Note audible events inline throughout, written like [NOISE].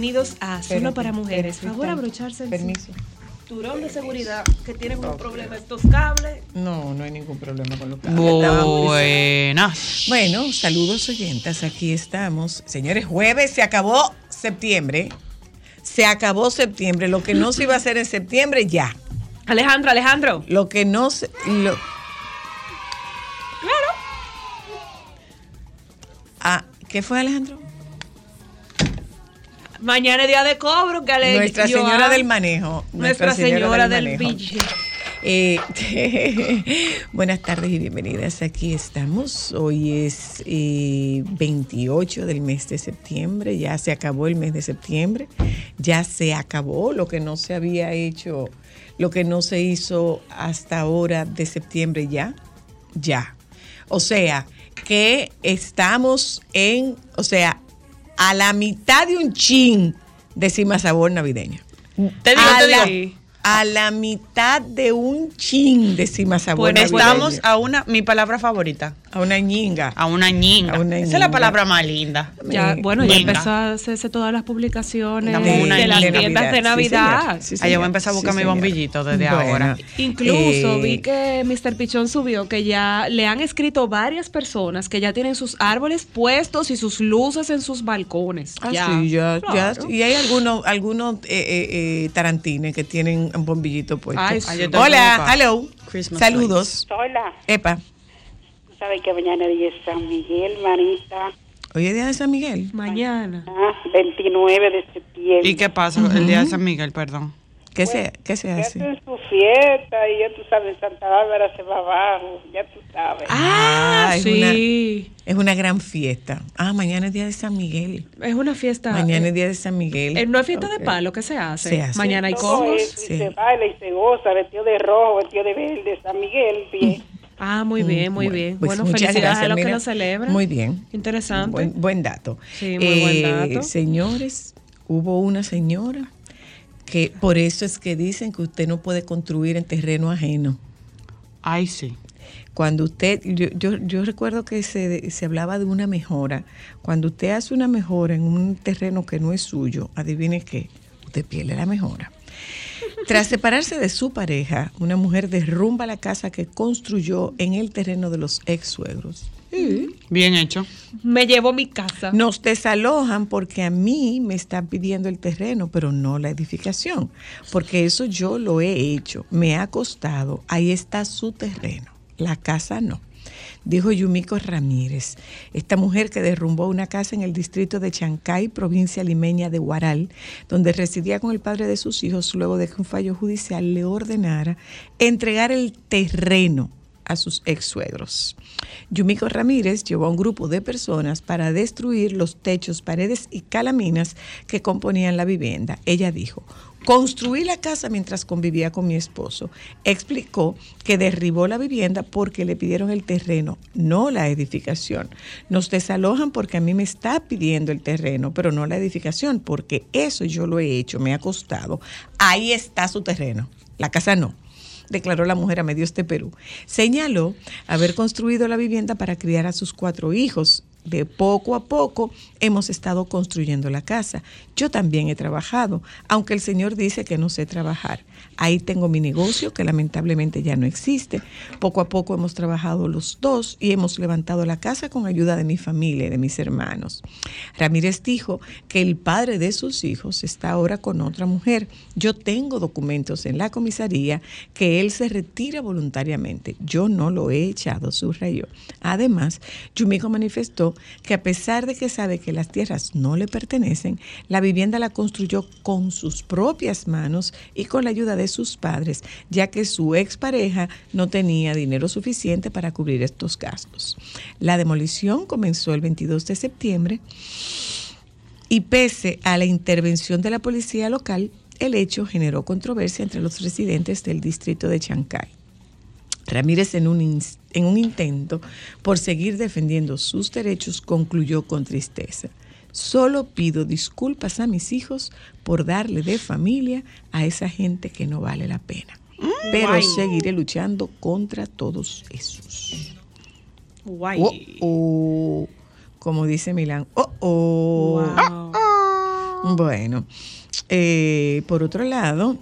bienvenidos a Solo para Mujeres. espérate, Favor abrocharse el Permiso. cinturón de seguridad que tienen un problema estos cables. No, no hay ningún problema con lo que Estábamos- Buenas. Bueno, saludos oyentas, aquí estamos. Señores, jueves se acabó septiembre. Se acabó septiembre. Lo que no se iba a hacer en septiembre, ya. Alejandro, Alejandro. Lo que no se. Lo... Claro. Ah, ¿Qué fue, Alejandro? Mañana es día de cobro. Que Ale- Nuestra Señora del Manejo. Nuestra Señora del Manejo. Eh, [LAUGHS] buenas tardes y bienvenidas. Aquí estamos. Hoy es eh, 28 del mes de septiembre. Ya se acabó el mes de septiembre. Ya se acabó lo que no se había hecho, lo que no se hizo hasta ahora de septiembre ya. Ya. O sea, que estamos en, o sea, a la mitad de un chin de Cima Sabor navideño. Te digo, a te la, digo. a la mitad de un chin de Cima Sabor Bueno, navideño. estamos a una, mi palabra favorita, a una ñinga. a una ñinga. A una Esa es la palabra más linda. Ya, bueno, ya empezó a hacerse todas las publicaciones de, una de las de tiendas de Navidad. Sí, Ah, yo señor. voy a empezar a buscar Sí, mi bombillito desde Bueno, ahora. Incluso eh, vi que Mr. Pichón subió que ya le han escrito varias personas que ya tienen sus árboles puestos y sus luces en sus balcones. Ah, sí, ya, ya. Claro. Y hay algunos, algunos eh, eh, eh, tarantines que tienen un bombillito puesto. Ay, que Hola, hello. Christmas Saludos. Hola, Epa. ¿Sabes que mañana es día de San Miguel, manita? Hoy es día de San Miguel. Mañana. Ah, 29 de septiembre. ¿Y qué pasa el día de San Miguel, perdón? ¿Qué se, qué se Ya hace? hacen su fiesta y ya tú sabes, Santa Bárbara se va abajo, ya tú sabes. Ah, es sí. Es una gran fiesta. Ah, mañana es día de San Miguel. Es una fiesta. Mañana eh, es día de San Miguel. eh, no es fiesta de palo que se hace. Se hace. Mañana hay eso, sí. y se baila y se goza, vestido de rojo, vestido de verde, San Miguel, bien. Ah, muy bien, muy Bueno, bien. pues bueno, muchas felicidades gracias, a los que lo celebran. Muy bien. Interesante. Buen, buen dato. Sí, muy buen dato. Señores, hubo una señora que por eso es que dicen que usted no puede construir en terreno ajeno. Ay, sí. Cuando usted, yo, yo, yo recuerdo que se, se hablaba de una mejora. Cuando usted hace una mejora en un terreno que no es suyo, adivine qué, usted pierde la mejora. Tras separarse de su pareja, una mujer derrumba la casa que construyó en el terreno de los ex suegros. Bien hecho. Me llevo mi casa. Nos desalojan porque a mí me están pidiendo el terreno, pero no la edificación, porque eso yo lo he hecho, me ha costado, ahí está su terreno, la casa no. Dijo Yumiko Ramírez, esta mujer que derrumbó una casa en el distrito de Chancay, provincia limeña de Guaral, donde residía con el padre de sus hijos luego de que un fallo judicial le ordenara entregar el terreno a sus ex suegros. Yumiko Ramírez llevó a un grupo de personas para destruir los techos, paredes y calaminas que componían la vivienda. Ella dijo, construí la casa mientras convivía con mi esposo. Explicó que derribó la vivienda porque le pidieron el terreno, no la edificación. Nos desalojan porque a mí me está pidiendo el terreno, pero no la edificación, porque eso yo lo he hecho, me ha costado. Ahí está su terreno, la casa no declaró la mujer a Medios de Perú. Señaló haber construido la vivienda para criar a sus cuatro hijos. De poco a poco hemos estado construyendo la casa. Yo también he trabajado, aunque el Señor dice que no sé trabajar. Ahí tengo mi negocio que lamentablemente ya no existe. Poco a poco hemos trabajado los dos y hemos levantado la casa con ayuda de mi familia y de mis hermanos. Ramírez dijo que el padre de sus hijos está ahora con otra mujer. Yo tengo documentos en la comisaría que él se retira voluntariamente. Yo no lo he echado, subrayó. Además, Yumiko manifestó que a pesar de que sabe que las tierras no le pertenecen, la vivienda la construyó con sus propias manos y con la ayuda de sus padres, ya que su expareja no tenía dinero suficiente para cubrir estos gastos. La demolición comenzó el 22 de septiembre y pese a la intervención de la policía local, el hecho generó controversia entre los residentes del distrito de Chancay. Ramírez, en un, en un intento por seguir defendiendo sus derechos, concluyó con tristeza. Solo pido disculpas a mis hijos por darle de familia a esa gente que no vale la pena. Pero guay. seguiré luchando contra todos esos. Guay. Oh, oh, como dice Milán. Oh, oh. Wow. Bueno, eh, por otro lado,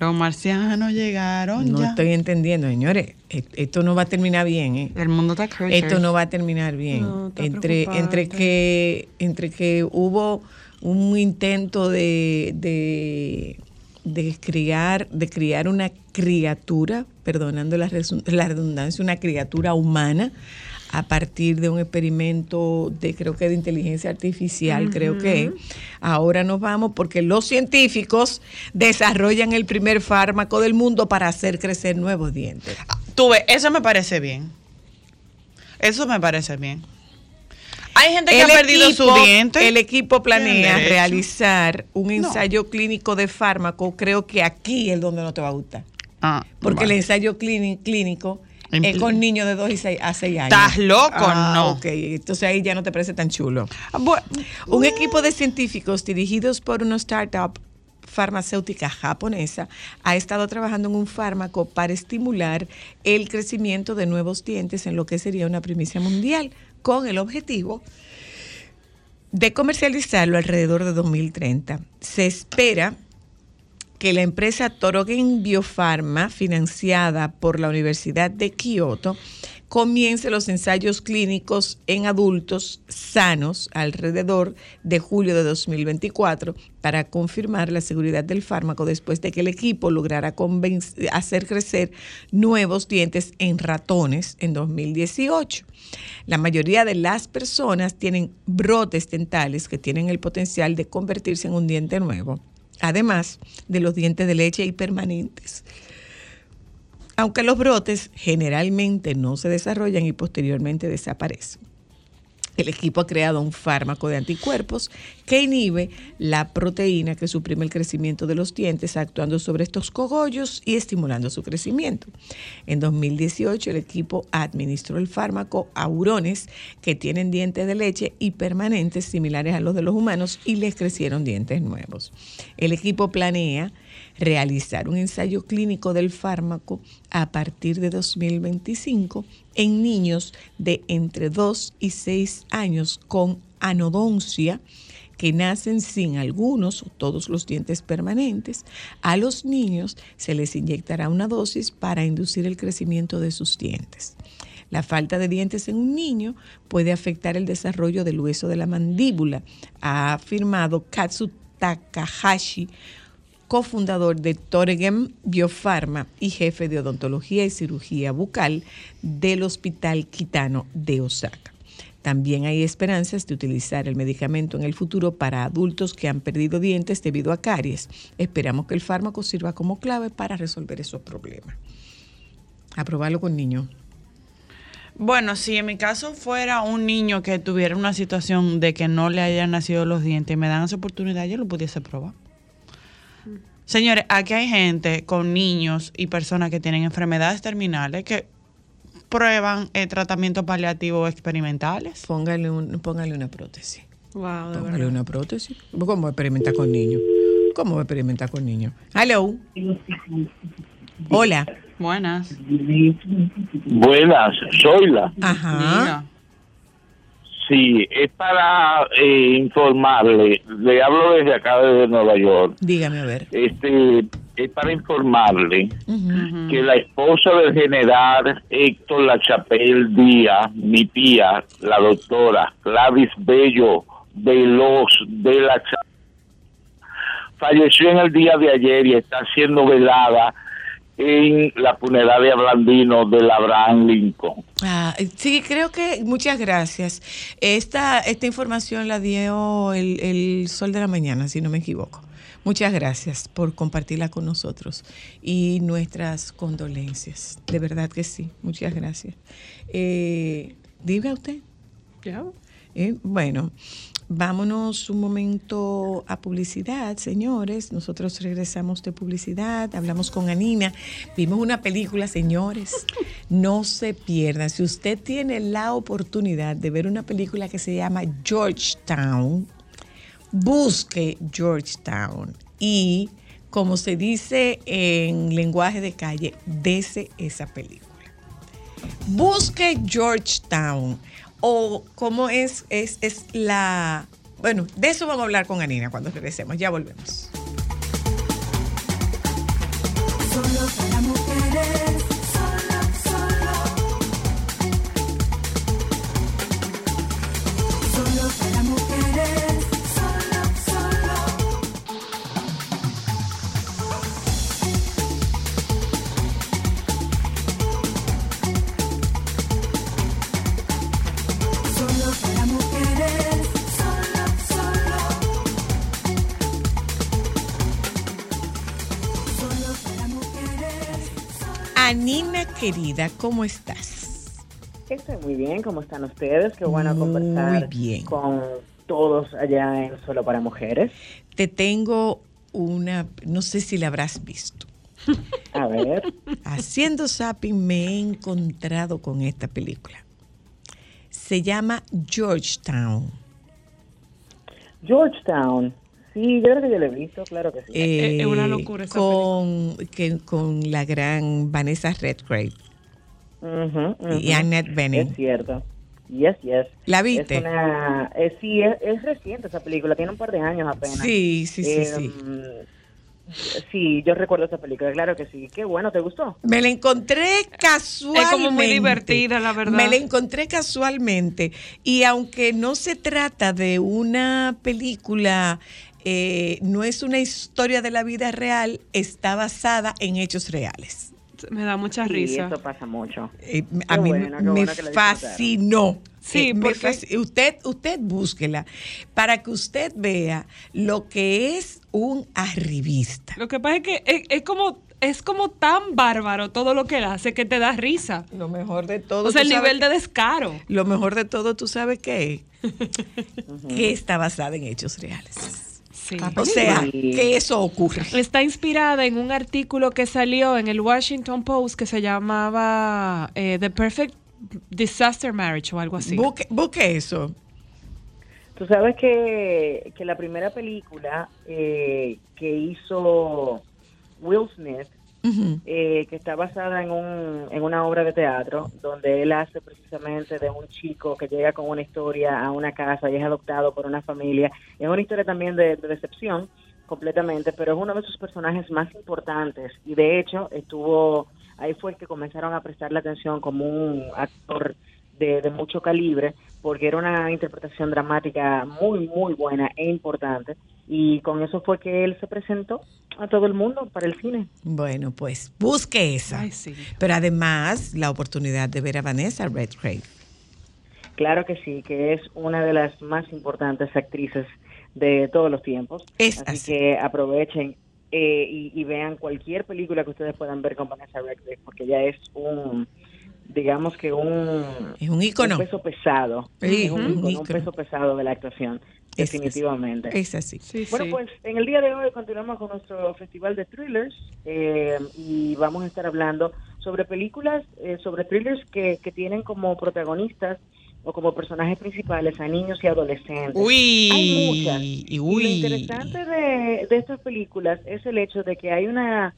Los marcianos llegaron no ya. estoy entendiendo, señores. e- Esto no va a terminar bien, ¿eh? El mundo está crazy. Esto no va a terminar bien. No, está entre, entre que entre que hubo un intento de, de, de criar, de criar una criatura, perdonando la, la redundancia, una criatura humana a partir de un experimento de creo que de inteligencia artificial, creo que ahora nos vamos porque los científicos desarrollan el primer fármaco del mundo para hacer crecer nuevos dientes. Tú ves, eso me parece bien. Eso me parece bien. Hay gente que ha perdido su diente. El equipo planea realizar un ensayo clínico de fármaco. Creo que aquí es donde no te va a gustar. Ah, Porque el ensayo clíni- clínico con niños de 2 y 6 a 6 años. ¿Estás loco? Ah, No. Ok, entonces ahí ya no te parece tan chulo. Ah, bu- Un equipo de científicos dirigidos por una startup farmacéutica japonesa ha estado trabajando en un fármaco para estimular el crecimiento de nuevos dientes en lo que sería una primicia mundial, con el objetivo de comercializarlo alrededor de 2030. Se espera que la empresa Torogen Biopharma, financiada por la Universidad de Kioto, comience los ensayos clínicos en adultos sanos alrededor de julio de 2024 para confirmar la seguridad del fármaco después de que el equipo lograra hacer crecer nuevos dientes en ratones en 2018. La mayoría de las personas tienen brotes dentales que tienen el potencial de convertirse en un diente nuevo además de los dientes de leche y permanentes. Aunque los brotes generalmente no se desarrollan y posteriormente desaparecen. El equipo ha creado un fármaco de anticuerpos que inhibe la proteína que suprime el crecimiento de los dientes, actuando sobre estos cogollos y estimulando su crecimiento. En 2018, el equipo administró el fármaco a hurones que tienen dientes de leche y permanentes similares a los de los humanos y les crecieron dientes nuevos. El equipo planea realizar un ensayo clínico del fármaco a partir de 2025 en niños de entre 2 y 6 años con anodoncia que nacen sin algunos o todos los dientes permanentes. A los niños se les inyectará una dosis para inducir el crecimiento de sus dientes. La falta de dientes en un niño puede afectar el desarrollo del hueso de la mandíbula, ha afirmado Katsu Takahashi, cofundador de Toregen Biopharma y jefe de odontología y cirugía bucal del Hospital Kitano de Osaka. También hay esperanzas de utilizar el medicamento en el futuro para adultos que han perdido dientes debido a caries. Esperamos que el fármaco sirva como clave para resolver esos problemas. Aprobarlo con niños. Bueno, si en mi caso fuera un niño que tuviera una situación de que no le hayan nacido los dientes y me dan esa oportunidad, yo lo pudiese probar. Señores, aquí hay gente con niños y personas que tienen enfermedades terminales que prueban eh, tratamientos paliativos experimentales. Póngale, un- póngale una prótesis. Wow, de Póngale verdad. una prótesis. ¿Cómo va a experimentar con niños? ¿Cómo va a experimentar con niños? Hello. Hola. Buenas. Buenas, soy la. Ajá. Diga. Sí, es para eh, informarle, le hablo desde acá desde Nueva York, Dígame a ver. este, es para informarle que la esposa del general Héctor Lachapelle Díaz, mi tía, la doctora Gladys Bello Veloz de la falleció en el día de ayer y está siendo velada en la funeraria Blandino de Abraham Lincoln. Ah, sí, creo que muchas gracias. Esta, esta información la dio el, el Sol de la Mañana, si no me equivoco. Muchas gracias por compartirla con nosotros y nuestras condolencias. De verdad que sí, muchas gracias. Eh, Diga usted. Ya. Eh, bueno, vámonos un momento a publicidad, señores. Nosotros regresamos de publicidad, hablamos con Anina, vimos una película, señores. No se pierdan. Si usted tiene la oportunidad de ver una película que se llama Georgetown, busque Georgetown y, como se dice en lenguaje de calle, dese esa película busque Georgetown o cómo es, es, es la... Bueno, de eso vamos a hablar con Anina cuando regresemos. Ya volvemos. Solo para mujeres, solo. Anina querida, ¿cómo estás? Estoy muy bien, ¿cómo están ustedes? Qué bueno Muy conversar bien. con todos allá en Solo para Mujeres. Te tengo una, no sé si la habrás visto. A ver, [LAUGHS] Haciendo zapping me he encontrado con esta película. Se llama Georgetown. Georgetown. Sí, yo creo que yo lo he visto, claro que sí. Eh, es una locura esa con, que- con la gran Vanessa Redgrave y Annette Bening. Es cierto. Yes, yes. ¿La viste? Es una, eh, sí, es, es reciente esa película, tiene un par de años apenas. Sí, sí, sí, Eh, sí. Sí, yo recuerdo esa película, claro que sí. Qué bueno, ¿te gustó? Me la encontré casualmente. Es como muy divertida, la verdad. Me la encontré casualmente. Y aunque no se trata de una película, eh, no es una historia de la vida real, está basada en hechos reales. Me da mucha Sí, risa. eso pasa mucho. Eh, a Qué mí bueno, me bueno fascinó. Sí, Eh, me porque- fasc- usted, usted búsquela para que usted vea lo que es un arribista. Lo que pasa es que es, es como es como tan bárbaro todo lo que él hace que te da risa. Lo mejor de todo. O sea, el nivel de descaro. Lo mejor de todo, ¿tú sabes qué? es? que está basada en hechos reales. Sí. O sea, Sí. que eso ocurre. Está inspirada en un artículo que salió en el Washington Post que se llamaba eh, The Perfect Disaster Marriage o algo así. Busque, busque eso. Tú sabes que, que la primera película eh, que hizo Will Smith, Eh, que está basada en, un, en una obra de teatro, donde él hace precisamente de un chico que llega con una historia a una casa y es adoptado por una familia. Es una historia también de, de decepción completamente, pero es uno de sus personajes más importantes y de hecho estuvo, ahí fue que comenzaron a prestarle atención como un actor de mucho calibre, porque era una interpretación dramática muy, muy buena e importante. Y con eso fue que él se presentó a todo el mundo para el cine. Bueno, pues busque esa. Ay, sí. Pero además, la oportunidad de ver a Vanessa Redgrave. Claro que sí, que es una de las más importantes actrices de todos los tiempos. Es así, así. que aprovechen eh, y, y vean cualquier película que ustedes puedan ver con Vanessa Redgrave, porque ella es un, digamos que un, Es un ícono. un peso pesado, Sí, es un, un ícono, un ícono. peso pesado de la actuación, Es- definitivamente. Es así. Sí, Bueno, sí. pues en el día de hoy continuamos con nuestro festival de thrillers eh, y vamos a estar hablando sobre películas, eh, sobre thrillers que, que tienen como protagonistas o como personajes principales a niños y adolescentes. Hay muchas. Uy, Y lo interesante de, de estas películas es el hecho de que hay una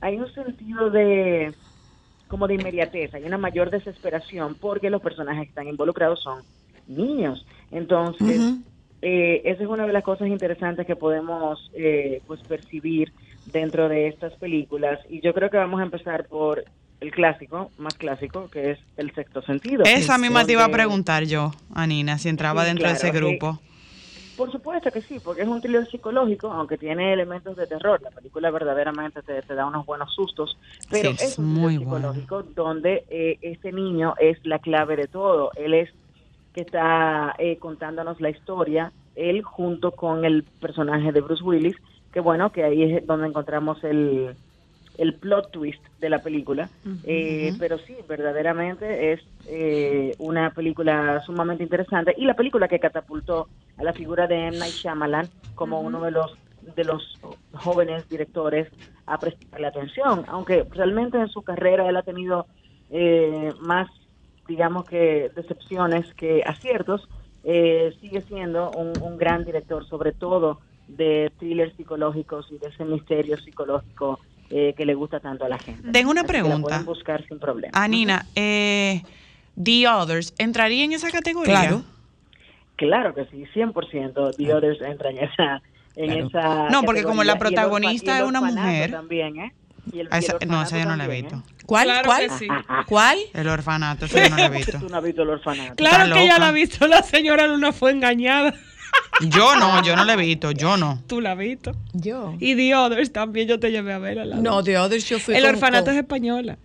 hay un sentido de como de inmediatez, hay una mayor desesperación porque los personajes que están involucrados son niños. Entonces, eh, esa es una de las cosas interesantes que podemos eh, pues percibir dentro de estas películas y yo creo que vamos a empezar por el clásico, más clásico, que es el sexto sentido. Esa misma te iba a preguntar yo, Anina, si entraba Sí, dentro de ese grupo. Por supuesto que sí, porque es un thriller psicológico, aunque tiene elementos de terror. La película verdaderamente te, te da unos buenos sustos, pero Sí, es es un muy thriller bueno. psicológico donde eh, este niño es la clave de todo. Él es que está eh, contándonos la historia, él junto con el personaje de Bruce Willis, que bueno, que ahí es donde encontramos el, el plot twist de la película. Eh, Pero sí, verdaderamente es eh, una película sumamente interesante y la película que catapultó a la figura de M. Night Shyamalan como uno de los de los jóvenes directores a prestarle atención, aunque realmente en su carrera él ha tenido eh, más, digamos que decepciones que aciertos, eh, sigue siendo un, un gran director, sobre todo de thrillers psicológicos y de ese misterio psicológico eh, que le gusta tanto a la gente. Tengo una Así que la pregunta. pueden buscar sin problema. Anina, eh, The Others, ¿entraría en esa categoría? Claro. Claro que sí, 100%. The Others entra en esa. En Claro. esa No, porque como la categoría. Y el orfa- protagonista y el es una mujer. También, ¿eh? Y el- Ah, y el esa- no, esa yo no la he visto. también, ¿Cuál? Claro ¿Cuál? sí. [LAUGHS] ¿Cuál? El orfanato, eso yo no lo he [LAUGHS] ¿eh? visto. Tú no has visto el orfanato. Claro Está que ella loca. la ha visto, la señora Luna fue engañada. Yo no, yo no lo he visto, yo no. Tú la has visto. Yo. Y The Others también yo te llevé a ver. la No, The Others yo fui El con- orfanato con- es española.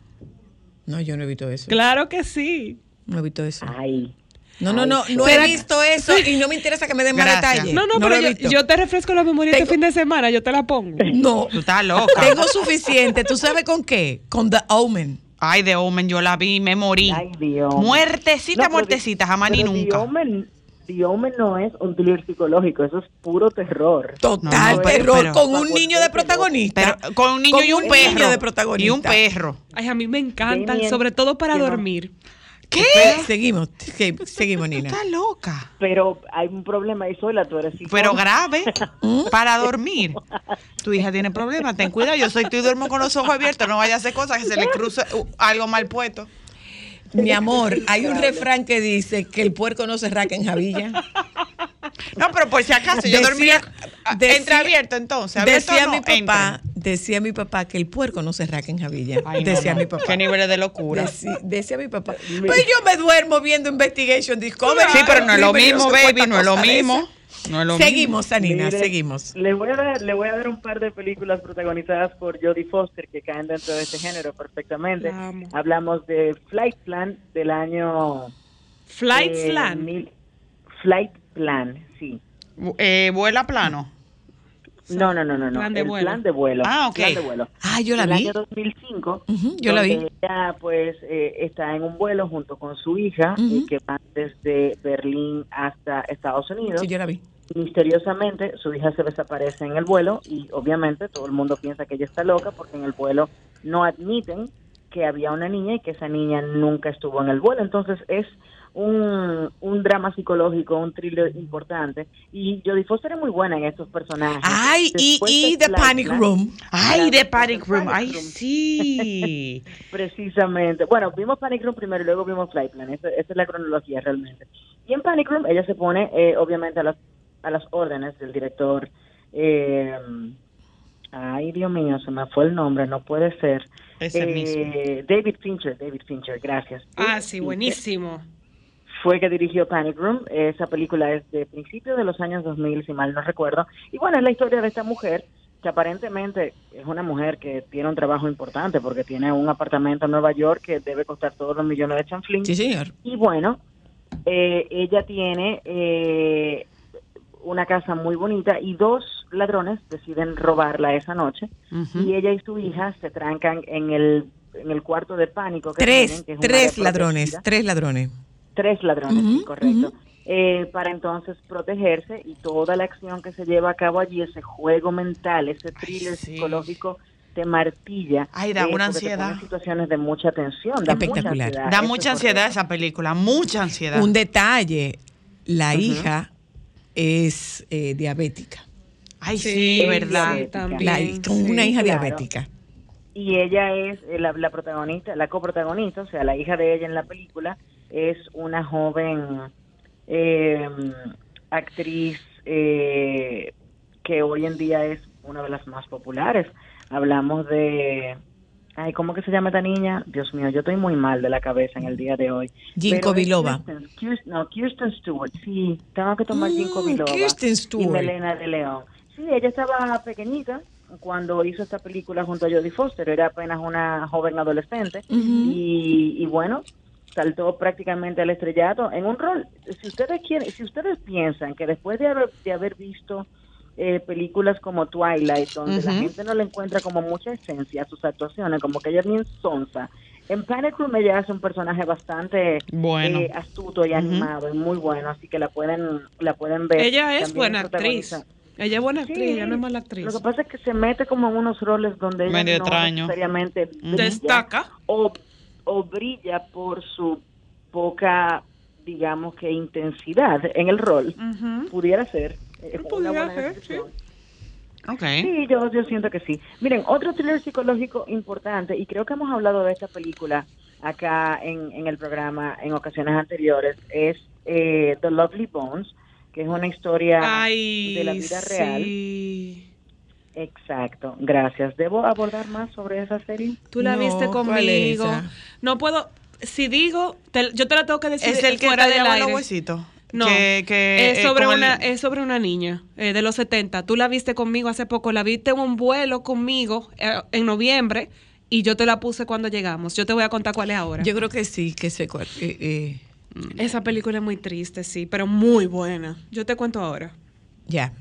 No, yo no he visto eso. Claro que sí. No he visto eso. Ay. No, no, no, no ¿Será he visto eso y no me interesa que me den más detalles. No, no, pero yo, te refresco la memoria este fin de semana, yo te la pongo. [LAUGHS] No, Tú estás loca. tengo suficiente. ¿Tú sabes con qué? Con The Omen. Ay, The Omen, yo la vi, me morí. Ay, Dios. Muertecita, No, pero muertecita, jamás ni pero The nunca. Omen, The Omen no es un thriller psicológico, eso es puro terror. Total No, no, terror pero- con un niño de protagonista. Pero con un niño Con y un, un perro. niño de protagonista. Y un perro. Ay, a mí me encantan, sobre todo para no. dormir. ¿Qué? Seguimos, seguimos, Nina. Estás loca. Pero hay un problema ahí sola, tú eres psicóloga. Pero grave, [LAUGHS] para dormir. Tu hija tiene problemas, ten cuidado. Yo soy tú y duermo con los ojos abiertos. No vaya a hacer cosas que se le cruce uh, algo mal puesto. Mi amor, hay un refrán que dice que el puerco no se raca en Javilla. No, pero por si acaso, yo Decía- dormía ah, decía- entreabierto entonces. abierto Decía no, mi papá, entren. decía mi papá que el puerco no se raca en Javilla. Ay, decía no. mi papá. Qué niveles de locura. Decía mi papá. Pues yo me duermo viendo Investigation Discovery. Sí, pero no es lo mismo, baby, no es lo mismo. No lo mismo. Seguimos, Anina, Mire, seguimos. Le voy, a dar, le voy a dar un par de películas protagonizadas por Jodie Foster que caen dentro de este género perfectamente. La amo. Hablamos de Flight Plan del año... Flight eh, mil- Flight Plan, sí. Eh, vuela plano. No, no, no, no, no. Plan de el vuelo. plan de vuelo. Ah, ok. Plan de vuelo. Ah, yo la el vi. año 2005. Ujú, yo la vi. Ella, pues, eh, está en un vuelo junto con su hija, eh, que van desde Berlín hasta Estados Unidos. Sí, yo la vi. Misteriosamente, su hija se desaparece en el vuelo y obviamente todo el mundo piensa que ella está loca porque en el vuelo no admiten que había una niña y que esa niña nunca estuvo en el vuelo. Entonces es un, un drama psicológico, un thriller importante. Y Jodie Foster es muy buena en estos personajes. Ay, y, Después y de The Panic Room. Ay, de Panic The Room. Panic Ay, Room. sí. [LAUGHS] Precisamente. Bueno, vimos Panic Room primero y luego vimos Flight Plan. Esa, esa es la cronología realmente. Y en Panic Room ella se pone, eh, obviamente, a las, a las órdenes del director. eh, ay, Dios mío, se me fue el nombre, no puede ser. Ese Eh, mismo. David Fincher, David Fincher, gracias. Ah, David sí, Fincher buenísimo. Fue que dirigió Panic Room. Esa película es de principios de los años 2000, si mal no recuerdo. Y bueno, es la historia de esta mujer que aparentemente es una mujer que tiene un trabajo importante porque tiene un apartamento en Nueva York que debe costar todos los millones de chanflín. Sí, señor. Y bueno, eh, ella tiene eh, una casa muy bonita y dos ladrones deciden robarla esa noche y ella y su hija se trancan en el, en el cuarto de pánico. Que Tres, tienen, que es un tres ladrones, tres ladrones. Tres ladrones, correcto. Eh, para entonces protegerse y toda la acción que se lleva a cabo allí, ese juego mental, ese thriller sí. psicológico, te martilla. Ay, da una porque te ansiedad. situaciones de mucha tensión. Da Espectacular. Mucha ansiedad. Da mucha ansiedad esa película, mucha ansiedad. Un detalle, la hija es eh, diabética. Ay, sí, Sí, verdad. La- con una hija claro. diabética. Y ella es eh, la, la protagonista, la coprotagonista, o sea, la hija de ella en la película es una joven eh, actriz eh, que hoy en día es una de las más populares. Hablamos de... Ay, ¿cómo que se llama esta niña? Dios mío, yo estoy muy mal de la cabeza en el día de hoy. Ginkgo biloba. Kirsten- Kirsten- no, Kirsten Stewart, sí, tengo que tomar Mm, Ginkgo biloba. Kirsten Y. Melena de León. Sí, ella estaba pequeñita cuando hizo esta película junto a Jodie Foster, era apenas una joven adolescente y, y bueno, saltó prácticamente al estrellato en un rol. Si ustedes quieren, si ustedes piensan que después de haber, de haber visto eh, películas como Twilight, donde la gente no le encuentra como mucha esencia a sus actuaciones, como que ella es bien sonsa, en Panic Room ella hace un personaje bastante Bueno. eh, astuto y animado y muy bueno, así que la pueden la pueden ver. Ella es También buena actriz. Ella es buena actriz, Sí. ella no es mala actriz. Lo que pasa es que se mete como en unos roles donde ella Medio no Destaca. o, o brilla por su poca, digamos que intensidad en el rol. Pudiera ser. eh, una Pudiera buena ser, descripción. Ok. Sí, yo, yo siento que sí. Miren, otro thriller psicológico importante, y creo que hemos hablado de esta película acá en, en el programa en ocasiones anteriores, es eh, The Lovely Bones, que es una historia Ay, de la vida real. Exacto, gracias. ¿Debo abordar más sobre esa serie? Tú la No, viste ¿cuál es conmigo. No puedo, si digo, te- yo te la tengo que decir Es el que fuera del aire. huesitos. No, Que, que, es, eh, sobre el- una, es sobre una niña eh, de los 70. Tú la viste conmigo hace poco, la viste en un vuelo conmigo eh, en noviembre y yo te la puse cuando llegamos. Yo te voy a contar cuál es ahora. Yo creo que sí, que sé cuál. eh, eh, Esa película es muy triste, sí, pero muy buena. Yo te cuento ahora. ya.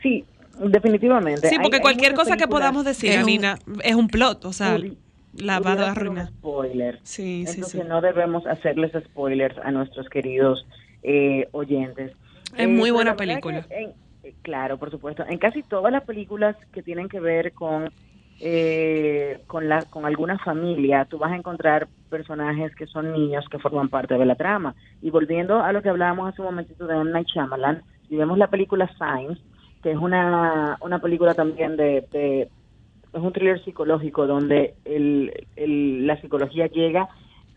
Sí, definitivamente. Sí, Hay- porque hay cualquier muchas cosa que podamos decir, Es un- Anina, es un plot, o sea, pudi- la va a un arruinar. spoiler. Sí, sí, Entonces sí. no debemos hacerles spoilers a nuestros queridos eh, oyentes. Es muy pero buena película. que en- eh, claro, por supuesto. En casi todas las películas que tienen que ver con eh, con la con alguna familia, tú vas a encontrar personajes que son niños que forman parte de la trama. Y volviendo a lo que hablábamos hace un momentito de M. Night Shyamalan, si vemos la película Signs, que es una, una película también de, es un thriller psicológico donde el- la psicología llega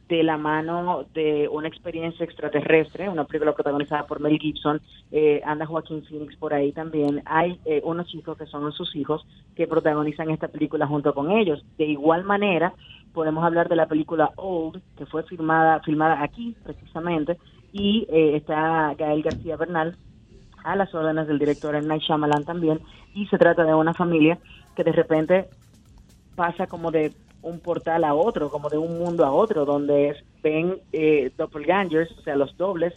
de la mano de una experiencia extraterrestre, una película protagonizada por Mel Gibson, eh, anda Joaquín Phoenix por ahí también. Hay eh, unos chicos que son sus hijos que protagonizan esta película junto con ellos. De igual manera, podemos hablar de la película Old, que fue filmada, filmada aquí precisamente, y eh, está Gael García Bernal a las órdenes del director M. Night Shyamalan también, y se trata de una familia que de repente pasa como de un portal a otro, como de un mundo a otro, donde ven eh, doppelgangers, o sea, los dobles,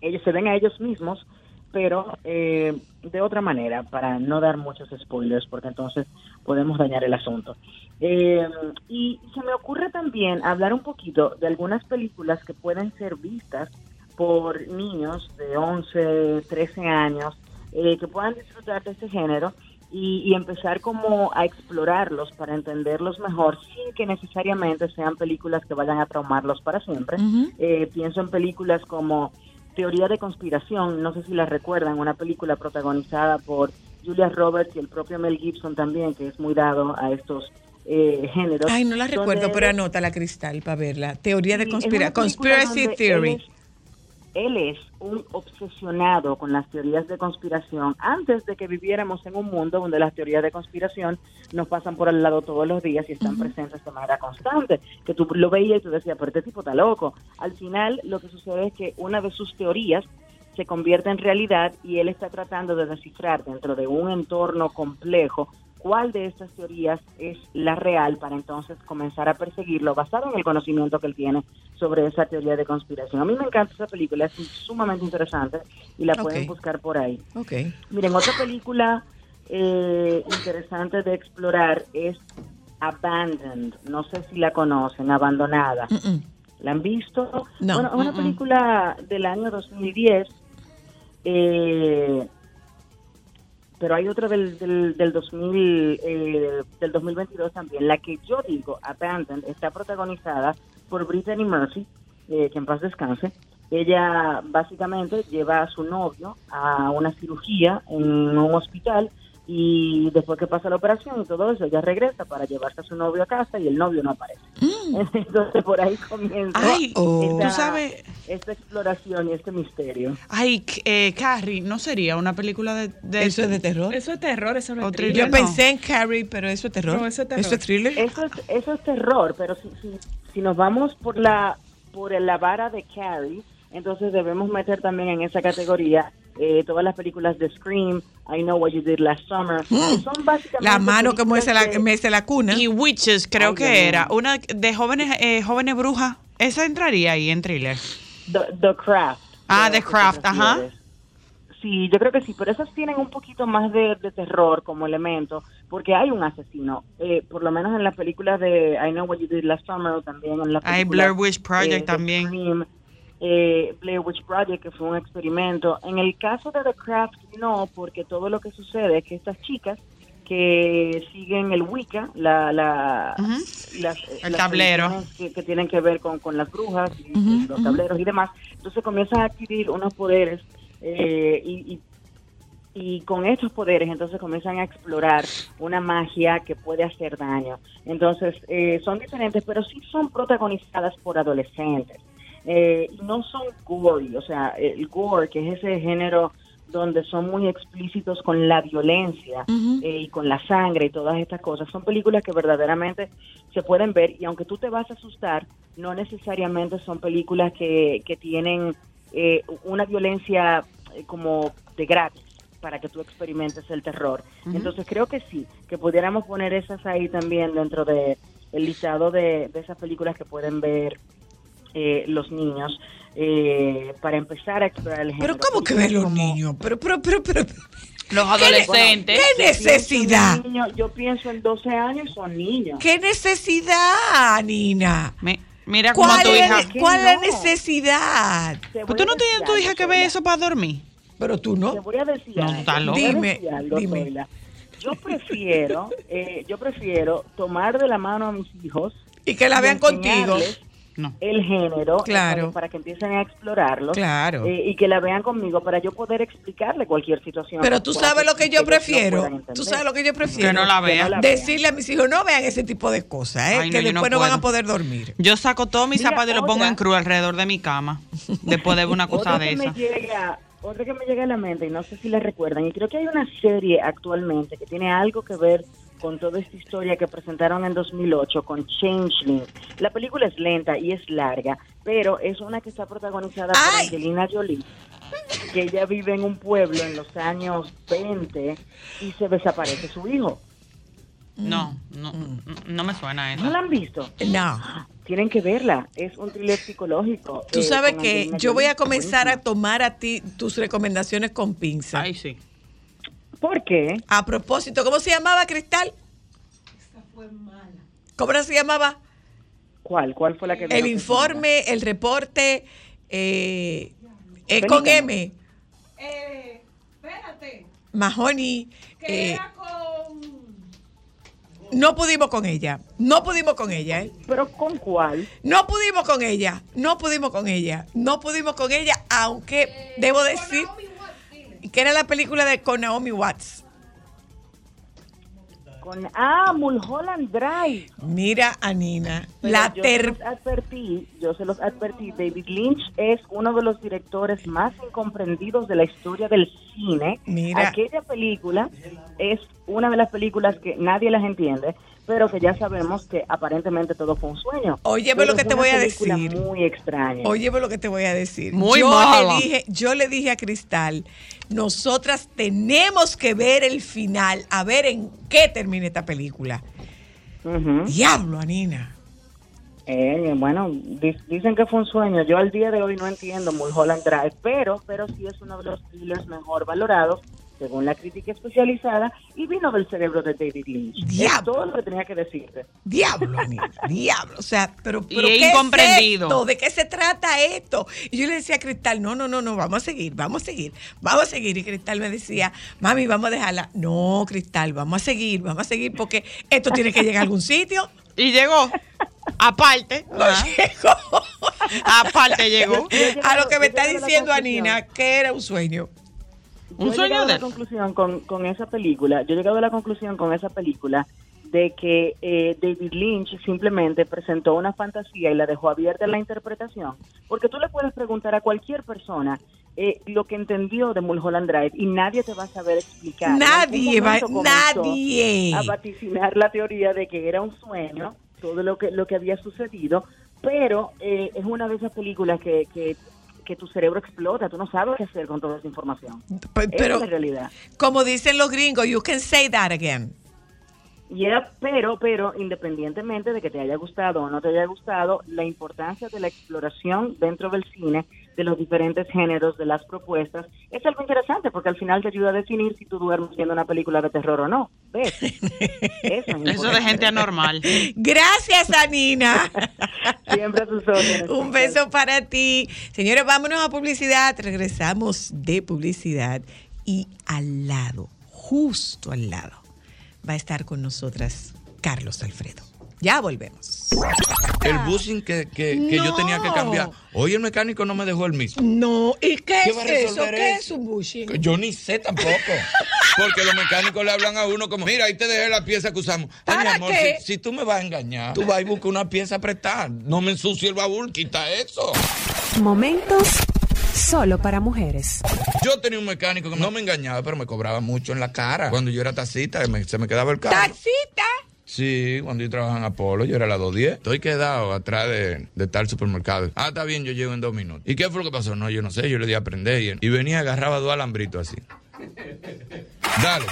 ellos se ven a ellos mismos, pero eh, de otra manera, para no dar muchos spoilers, porque entonces podemos dañar el asunto. Eh, y se me ocurre también hablar un poquito de algunas películas que pueden ser vistas por niños de 11, 13 años, eh, que puedan disfrutar de este género y, y empezar como a explorarlos para entenderlos mejor sin que necesariamente sean películas que vayan a traumarlos para siempre. Eh, pienso en películas como Teoría de Conspiración, no sé si la recuerdan, una película protagonizada por Julia Roberts y el propio Mel Gibson también, que es muy dado a estos eh, géneros. Ay, no la recuerdo, pero es- anota la cristal para verla. Teoría de Sí, conspira es una película conspiracy theory. Él es, él es un obsesionado con las teorías de conspiración antes de que viviéramos en un mundo donde las teorías de conspiración nos pasan por al lado todos los días y están presentes de manera constante. Que tú lo veías y tú decías, pero este tipo está loco. Al final, lo que sucede es que una de sus teorías se convierte en realidad y él está tratando de descifrar dentro de un entorno complejo cuál de estas teorías es la real para entonces comenzar a perseguirlo basado en el conocimiento que él tiene sobre esa teoría de conspiración. A mí me encanta esa película, es sumamente interesante y la pueden Ok. buscar por ahí. Ok. Miren, otra película eh, interesante de explorar es Abandoned. No sé si la conocen, Abandonada. Mm, mm. ¿La han visto? No. Bueno, es una Mm-mm. película del año 2010, eh, pero hay otra del, del, del, 2000, eh, del 2022 también. La que yo digo, Abandoned, está protagonizada por Brittany Murphy, eh, que en paz descanse. Ella básicamente lleva a su novio a una cirugía en un hospital y después que pasa la operación y todo eso, ella regresa para llevarse a su novio a casa y el novio no aparece. [LAUGHS] Entonces por ahí comienza Ay, Oh. tú sabes, esta exploración y este misterio. ay, eh, Carrie, ¿no sería una película de, de- Eso es de terror. Eso es terror, eso no es thriller. Yo no. pensé en Carrie, pero eso es terror. No, eso es terror. Eso es thriller. Eso es, eso es terror, pero si, si, si nos vamos por la por la vara de Carrie, entonces debemos meter también en esa categoría eh, todas las películas de Scream, I Know What You Did Last Summer, que [GASPS] son básicamente Mm. La mano que muece la, que la cuna. Y Witches, creo Ay, que era. Una de jóvenes eh, jóvenes brujas. Esa entraría ahí en thriller. The, The Craft. Ah, The Craft, ajá. Sí, yo creo que sí, pero esas tienen un poquito más de, de terror como elemento, porque hay un asesino, eh, por lo menos en las películas de I Know What You Did Last Summer, o también en la Hay Blair Witch Project también. Eh, Blair Witch Project, que fue un experimento. En el caso de The Craft, no, porque todo lo que sucede es que estas chicas que siguen el Wicca, la, la, las, El las tablero. que tienen que ver con, con las brujas, y los tableros y demás, entonces comienzan a adquirir unos poderes eh, y, y y con estos poderes entonces comienzan a explorar una magia que puede hacer daño. Entonces eh, son diferentes, pero sí son protagonizadas por adolescentes. Eh, no son gory, o sea, el gore, que es ese género donde son muy explícitos con la violencia eh, y con la sangre y todas estas cosas. Son películas que verdaderamente se pueden ver y aunque tú te vas a asustar, no necesariamente son películas que, que tienen eh, una violencia eh, como de gratis para que tú experimentes el terror. Entonces creo que sí, que pudiéramos poner esas ahí también dentro de el listado de, de esas películas que pueden ver eh, los niños eh, para empezar a explorar el género. Pero ¿cómo que ven los Como- niños? Pero, pero, pero, pero. Los adolescentes. ¿Qué necesidad? Yo pienso en niños- Yo pienso en 12 años son niños. ¿Qué necesidad, Nina? Mi- mira cómo ¿Cuál tu es, hija. ¿Qué ¿cuál es la no? necesidad? Te Pues tú no decir tienes tu hija que ve eso para dormir. Pero tú Te no. voy a decir No, algo. te voy a Dime, decir algo, dime. Yo prefiero, eh, yo prefiero tomar de la mano a mis hijos Y que la vean contigo. No. el género Claro. para, que empiecen a explorarlo Claro. eh, y que la vean conmigo para yo poder explicarle cualquier situación. Pero tú sabes lo que yo no prefiero. puedan tú sabes lo que yo prefiero. Que no la Que no vea. Decirle a mis hijos, no vean ese tipo de cosas, ¿eh? Ay, que no, yo no después no, van a poder dormir. Yo saco todos mis Mira, zapatos y los pongo en cruz alrededor de mi cama. Después de ver una cosa [LAUGHS] Otra de que me esa. llega, otra que me llega a la mente y no sé si la recuerdan y creo que hay una serie actualmente que tiene algo que ver con toda esta historia que presentaron en 2008 con Changeling. La película es lenta y es larga, pero es una que está protagonizada por. Angelina Jolie, que ella vive en un pueblo en los años 20 y se desaparece su hijo. No, no, no me suena ¿No eso. la han visto? No. Tienen que verla, es un thriller psicológico. Tú eh, sabes que Angelina yo voy a comenzar a tomar a ti tus recomendaciones con pinza. Ay, sí. ¿Por qué? A propósito, ¿cómo se llamaba Cristal? ¿Cómo se llamaba? ¿Cuál? ¿Cuál fue la que El informe, el reporte, eh, eh, con. M. Eh, espérate, Mahoney. que eh, era con... no pudimos con ella. No pudimos con ella, ¿eh? ¿Pero con cuál? No pudimos con ella. No pudimos con ella. No pudimos con ella, aunque debo decir que era la película de con Naomi Watts. Con, ah, Mulholland Drive. Mira a Nina. Pero La yo ter se los advertí, yo se los advertí, David Lynch es uno de los directores más incomprendidos de la historia del cine. Mira. Aquella película es una de las películas que nadie las entiende, pero que ya sabemos que aparentemente todo fue un sueño. Pero lo que te voy a película decir. Muy extraña. Oye, lo que te voy a decir. Muy yo mala. le dije, yo le dije a Cristal, nosotras tenemos que ver el final, a ver en qué termina esta película. Ujú. Diablo, Anina. Eh, bueno, di- dicen que fue un sueño. Yo al día de hoy no entiendo Mulholland Drive, pero, pero sí es uno de los thrillers mejor valorados según la crítica especializada y vino del cerebro de David Lynch. Es Diablo. todo lo que tenía que decirte. Diablo, Anina, [LAUGHS] diablo. O sea, pero, Y pero es ¿qué incomprendido. esto? ¿De qué se trata esto? Y yo le decía a Cristal, no, no, no, no, vamos a seguir, vamos a seguir, vamos a seguir. Y Cristal me decía, mami, vamos a dejarla. No, Cristal, vamos a seguir, vamos a seguir porque esto tiene que llegar a algún sitio. Y llegó. Aparte. [LAUGHS] ah, Llegó. aparte llegó. a lo que me está diciendo. Anina que era un sueño. Un yo he sueño llegado de a él. la conclusión con, con esa película, yo he llegado a la conclusión con esa película de que eh, David Lynch simplemente presentó una fantasía y la dejó abierta en la interpretación, porque tú le puedes preguntar a cualquier persona eh, lo que entendió de Mulholland Drive y nadie te va a saber explicar. Nadie va, nadie. a vaticinar la teoría de que era un sueño, todo lo que lo que había sucedido, pero eh, es una de esas películas que, que, que tu cerebro explota, tú no sabes qué hacer con toda esa información. Pe- Esa Pero, es la realidad. como dicen los gringos, you can say that again. Yeah, pero, pero, independientemente de que te haya gustado o no te haya gustado, la importancia de la exploración dentro del cine, de los diferentes géneros, de las propuestas, es algo interesante porque al final te ayuda a definir si tú duermes viendo una película de terror o no. ¿Ves? [LAUGHS] Eso, es Eso de gente anormal. Gracias, Anina. [LAUGHS] Siempre a tus órdenes. Un beso para ti. Señores, vámonos a publicidad. Regresamos de publicidad. Y al lado, justo al lado, va a estar con nosotras Carlos Alfredo. Ya volvemos. El bushing que, que, que yo tenía que cambiar. Hoy el mecánico no me dejó el mismo. No, ¿y qué, ¿Qué va a resolver eso? un bushing? Yo ni sé tampoco. [LAUGHS] Porque los mecánicos le hablan a uno como, mira, ahí te dejé la pieza que usamos. Ay, mi ¿Para amor, qué? Si, si tú me vas a engañar, tú vas y buscas una pieza prestada. No me ensucie el baúl, quita eso. Momentos solo para mujeres. Yo tenía un mecánico que no me engañaba, pero me cobraba mucho en la cara. Cuando yo era taxista, me- se me quedaba el carro. ¡Taxita! Sí, cuando yo trabajaba en Apolo, yo era la 210. Estoy quedado atrás de, de tal supermercado. Ah, está bien, yo llego en dos minutos. ¿Y qué fue lo que pasó? No, yo no sé, yo le di a aprender. Y, y venía, agarraba dos alambritos así. [LAUGHS] Dale.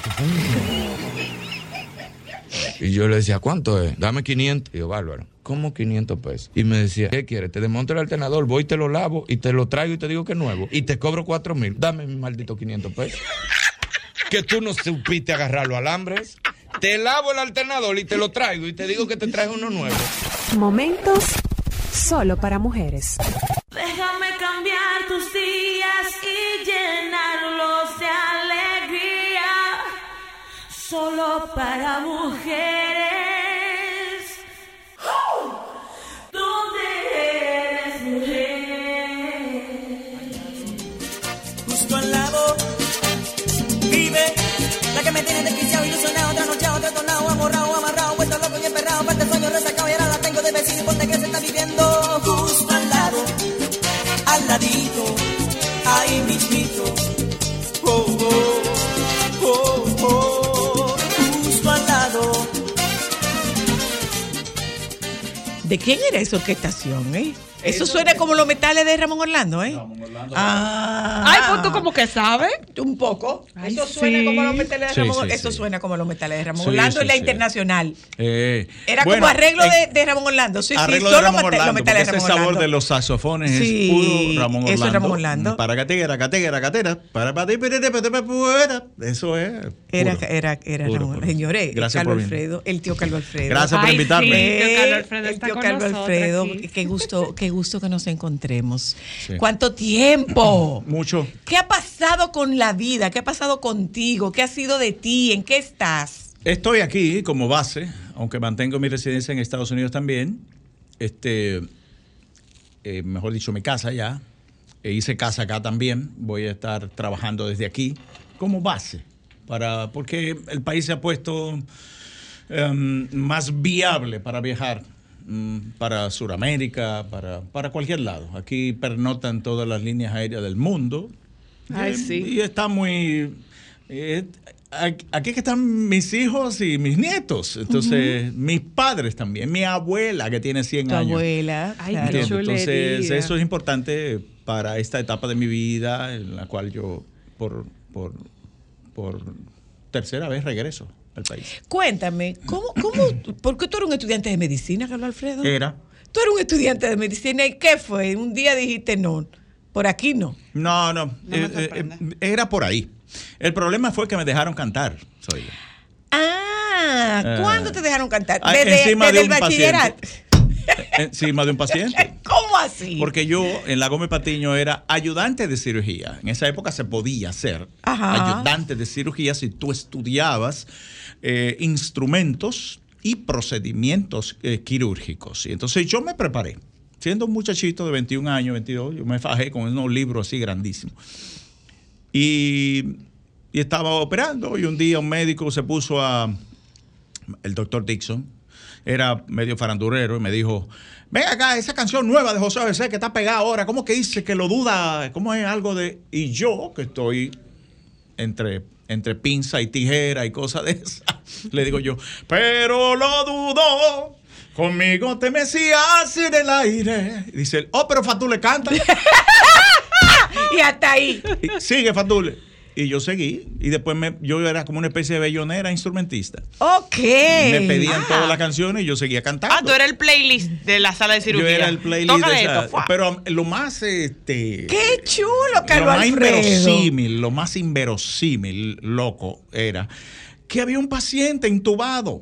Y yo le decía, ¿cuánto es? Dame 500. Y yo, bárbaro. ¿Cómo 500 pesos? Y me decía, ¿qué quieres? Te desmonto el alternador, voy y te lo lavo y te lo traigo y te digo que es nuevo. Y te cobro 4 mil. Dame mi maldito 500 pesos. [LAUGHS] que tú no supiste agarrar los alambres. Te lavo el alternador y te lo traigo y te digo que te traes uno nuevo. Momentos solo para mujeres. Déjame cambiar tus días y llenarlos de alegría. Solo para mujeres. ¿Dónde eres mujer? justo al lado vive la que me tiene desquiciado, ilusionado, trastornado, amorrado, amarrado, vuelto loco y emperrado, parte sueño resacado y ahora la tengo de vecino. Y ponte que se está viviendo justo al lado, al ladito, ahí mismito, oh, oh, ¿De quién era esa orquestación, eh? Eso suena como los metales de Ramón Orlando, ¿eh? Ah. Ay, pues tú como que sabes. Un poco. Ay, eso suena sí. como los metales de Sí, Ramón sí, Eso sí. suena como los metales de Ramón Sí, Orlando sí, y la sí. internacional. Eh, Era bueno, como arreglo en- de, de Ramón Orlando. Sí, sí, solo Ramón Orlando, los metales de ese Ramón sabor Orlando. de los saxofones Sí, es puro Ramón Orlando. eso es Ramón Orlando. Para gatera, gatera, gatera, para para ti, para ti, para ti, para ti, Eso es. Era, puro. era, era Puro, Ramón. puro. Señores, Gracias Carlos por venir. Alfredo, el tío Carlos Alfredo. Gracias por invitarme. El tío Carlos Eh, Alfredo el está tío con Carlos nosotros Alfredo, aquí. qué gusto, [LAUGHS] qué gusto que nos encontremos. Sí. ¿Cuánto tiempo? [CLEARS THROAT] Mucho. ¿Qué ha pasado con la vida? ¿Qué ha pasado contigo? ¿Qué ha sido de ti? ¿En qué estás? Estoy aquí como base, aunque mantengo mi residencia en Estados Unidos también. Este, eh, mejor dicho, mi casa ya. E hice casa acá también. Voy a estar trabajando desde aquí como base, para, porque el país se ha puesto em, más viable para viajar. Mm, Para Sudamérica, para, para cualquier lado. Aquí pernotan todas las líneas aéreas del mundo. Ay, Eh, sí. Y está muy... eh, aquí que están mis hijos y mis nietos. Entonces, mis padres también. Mi abuela que tiene 100 Tu años. abuela. Ay, claro. Entonces, eso es importante para esta etapa de mi vida en la cual yo, por, por, por tercera vez, regreso al país. Cuéntame, ¿cómo, cómo, ¿por qué tú eres un estudiante de medicina, Carlos Alfredo? Era. Tú eres un estudiante de medicina y ¿qué fue? Un día dijiste no, por aquí no. No, no. eh, eh, eh, era por ahí. El problema fue que me dejaron cantar. Soy yo. Ah, Eh, ¿cuándo te dejaron cantar? ah, Desde, encima desde de el un bachillerato. [LAUGHS] Encima de un paciente. ¿Cómo así? Porque yo en la Gómez Patiño era ayudante de cirugía. En esa época se podía ser Ajá. ayudante de cirugía si tú estudiabas eh, instrumentos y procedimientos eh, quirúrgicos. Y entonces yo me preparé. Siendo un muchachito de 21 años, 22, yo me fajé con unos libros así grandísimos. Y y estaba operando y un día un médico se puso a, el doctor Dixon, era medio farandurero y me dijo, ven acá, esa canción nueva de José ABC que está pegada ahora, ¿cómo que dice que lo duda? ¿Cómo es algo de...? Y yo, que estoy entre, entre pinza y tijera y cosas de esas, [LAUGHS] le digo yo, pero lo dudo. Conmigo te mecías en el aire. Y dice él, oh, pero Fatule canta. [LAUGHS] y hasta ahí. Y sigue Fatule. Y yo seguí. Y después me, yo era como una especie de bellonera instrumentista. Ok. Me pedían Ah. todas las canciones y yo seguía cantando. Ah, tú eres el playlist de la sala de cirugía. Yo era el playlist Tócale de esa- esto. Pero lo más este ¡Qué chulo, lo Carlos más Alfredo! inverosímil, lo más inverosímil, loco, era que había un paciente intubado.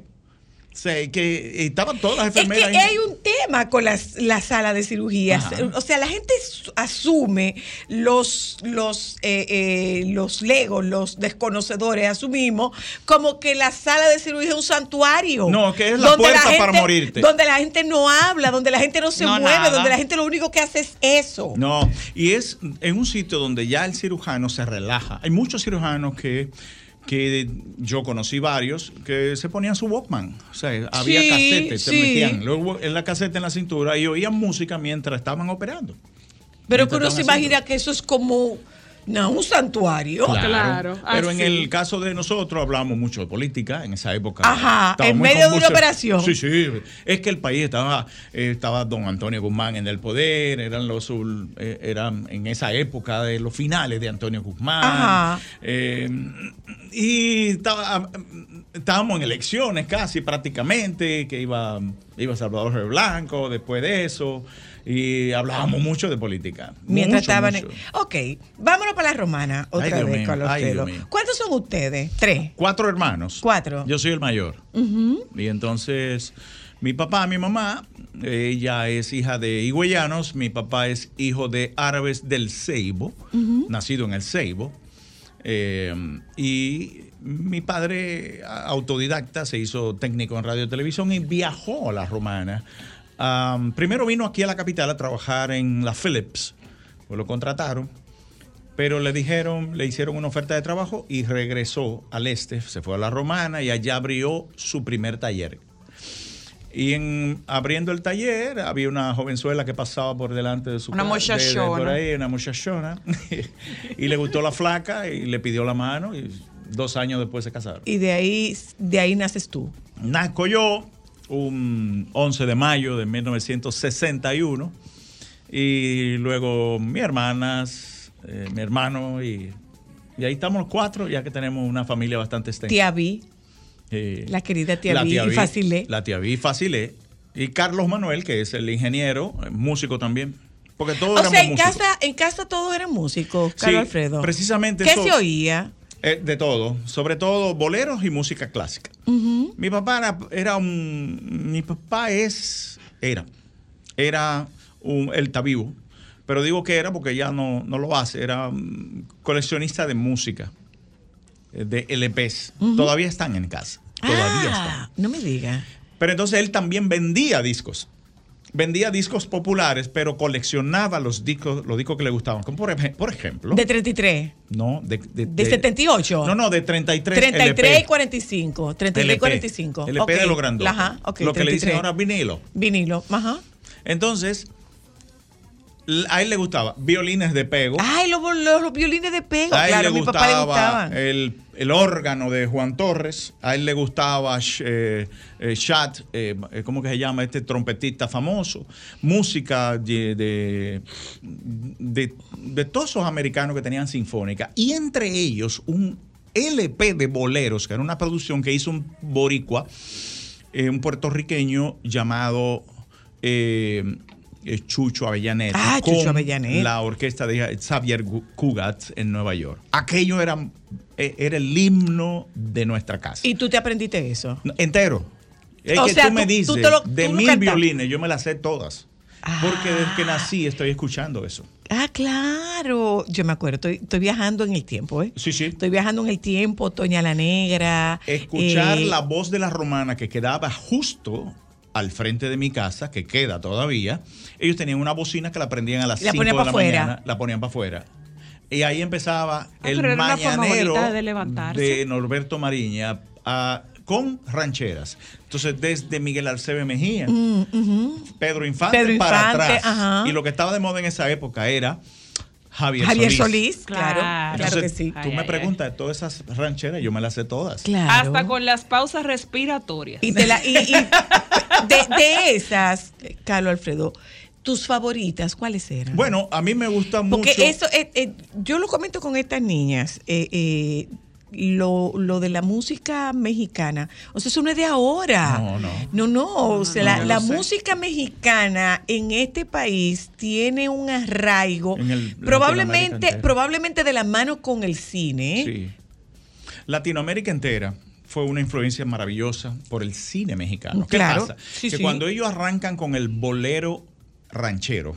O sea, que estaban todas las Es que enfermeras. hay un tema con las- la sala de cirugías. Ajá. O sea, la gente su- asume los, los, eh, eh, los legos, los desconocedores, asumimos como que la sala de cirugía es un santuario. No, que es la puerta para morirte. Donde la gente no habla, donde la gente no se No, mueve, nada. donde la gente lo único que hace es eso. No, y es en un sitio donde ya el cirujano se relaja. Hay muchos cirujanos que, que yo conocí varios que se ponían su Walkman. O sea, había Sí, casetes, se sí. metían luego en la caseta en la cintura y oían música mientras estaban operando. Pero que uno se imagina que eso es como no, un santuario. Pero en así. el caso de nosotros hablamos mucho de política en esa época. Ajá, en medio de una operación. Sí, sí. Es que el país estaba, estaba don Antonio Guzmán en el poder, eran los eh, eran en esa época de los finales de Antonio Guzmán. Ajá. Eh, y estaba, estábamos en elecciones casi prácticamente, que iba, iba Salvador Blanco después de eso. Y hablábamos mucho de política. Mientras Mucho, estaban mucho. en... Ok, vámonos para la romana otra Ay, Dios vez, mío, Carlos ay. ¿Cuántos son ustedes? Tres. Cuatro hermanos. Cuatro. Yo soy el mayor. Y entonces, mi papá, mi mamá, ella es hija de higüeyanos, mi papá es hijo de árabes del Ceibo, nacido en el Ceibo. Eh, y mi padre, autodidacta, se hizo técnico en radio y televisión y viajó a la romana. Primero vino aquí a la capital a trabajar en la Philips, pues lo contrataron. Pero le dijeron, le hicieron una oferta de trabajo y regresó al este, se fue a la Romana y allá abrió su primer taller. Y en abriendo el taller había una jovenzuela que pasaba por delante de su Una muchachona. por ahí, una muchachona. [LAUGHS] y le gustó la flaca y le pidió la mano y dos años después se casaron. Y de ahí, de ahí naces tú. Nazco yo un 11 de mayo de 1961 y luego mis hermanas, eh, mi hermano y, y ahí estamos los cuatro ya que tenemos una familia bastante extensa. Tía Vi, Eh, la querida tía la Vi y Vi, Facilé. La tía Vi Facilé y Carlos Manuel que es el ingeniero, eh, músico también. Porque todos O éramos sea, en músicos. casa, en casa todos eran músicos, Sí, Carlos Alfredo. precisamente ¿Qué eso- se oía? Eh, de todo, sobre todo boleros y música clásica. Mi papá era, era un. Mi papá es. Era. Era un. Él está vivo. Pero digo que era porque ya no, no lo hace. Era coleccionista de música. eh, De LPs. Todavía están en casa. Todavía están. Ah, no me diga. Pero entonces él también vendía discos. Vendía discos populares, pero coleccionaba los discos, los discos que le gustaban. Como por, ej- por ejemplo. De 33. no, de, de, De 78. No, no, de 33. 33 y LP. 45. 33 y LP. 45. LP Ok. de lo grandote. Ajá, ok. lo que le dicen 33. ahora vinilo. Vinilo. Ajá. Entonces, a él le gustaba violines de pego. Ay, los, los- los violines de pego. a él claro, le mi papá le gustaba gustaban. el, el órgano de Juan Torres. A él le gustaba eh, eh, Chat, eh, ¿cómo que se llama? Este trompetista famoso. Música de, de, de- de todos esos americanos que tenían sinfónica. Y entre ellos un LP de boleros, que era una producción que hizo un boricua, eh, un puertorriqueño llamado eh, eh, Chucho Avellaneda. Ah, Chucho con Avellaneda. La orquesta de Xavier Cugat en Nueva York. Aquello era, eh, era el himno de nuestra casa. ¿Y tú te aprendiste eso? Entero. Es O que sea, tú me dices, tú te lo- de mil violines, yo me las sé todas. Porque desde que nací estoy escuchando eso. Ah, claro. Yo me acuerdo, estoy, estoy viajando en el tiempo, ¿eh? Sí, sí. Estoy viajando en el tiempo, Toña la Negra. Escuchar eh, la voz de la romana que quedaba justo al frente de mi casa, que queda todavía. Ellos tenían una bocina que la prendían a las La 5 ponían de la afuera. mañana, la ponían para afuera. Y ahí empezaba el Ah, forma mañanero de de Norberto Mariña a- con rancheras. Entonces, desde Miguel Arcebe Mejía, Mm. Pedro Infante Pedro para atrás. ajá. Y lo que estaba de moda en esa época era Javier, Javier Solís. Solís, claro, Claro. claro que Entonces, sí. Tú Ay, me ay, preguntas de todas esas rancheras, yo me las sé todas. Claro. Hasta con las pausas respiratorias. Y, te la- y- y [LAUGHS] de, de esas, Carlos Alfredo, tus favoritas, ¿cuáles eran? Bueno, a mí me gusta Porque mucho. eso, eh, eh, yo lo comento con estas niñas, eh, eh, lo, lo de la música mexicana, o sea, eso no es de ahora. No, no. No, no, o sea, no, la, sé. música mexicana en este país tiene un arraigo, En el- Latinoamérica probablemente, probablemente de la mano con el cine. Sí. Latinoamérica entera fue una influencia maravillosa por el cine mexicano. ¿Qué Claro, pasa? sí, que sí. cuando ellos arrancan con el bolero ranchero,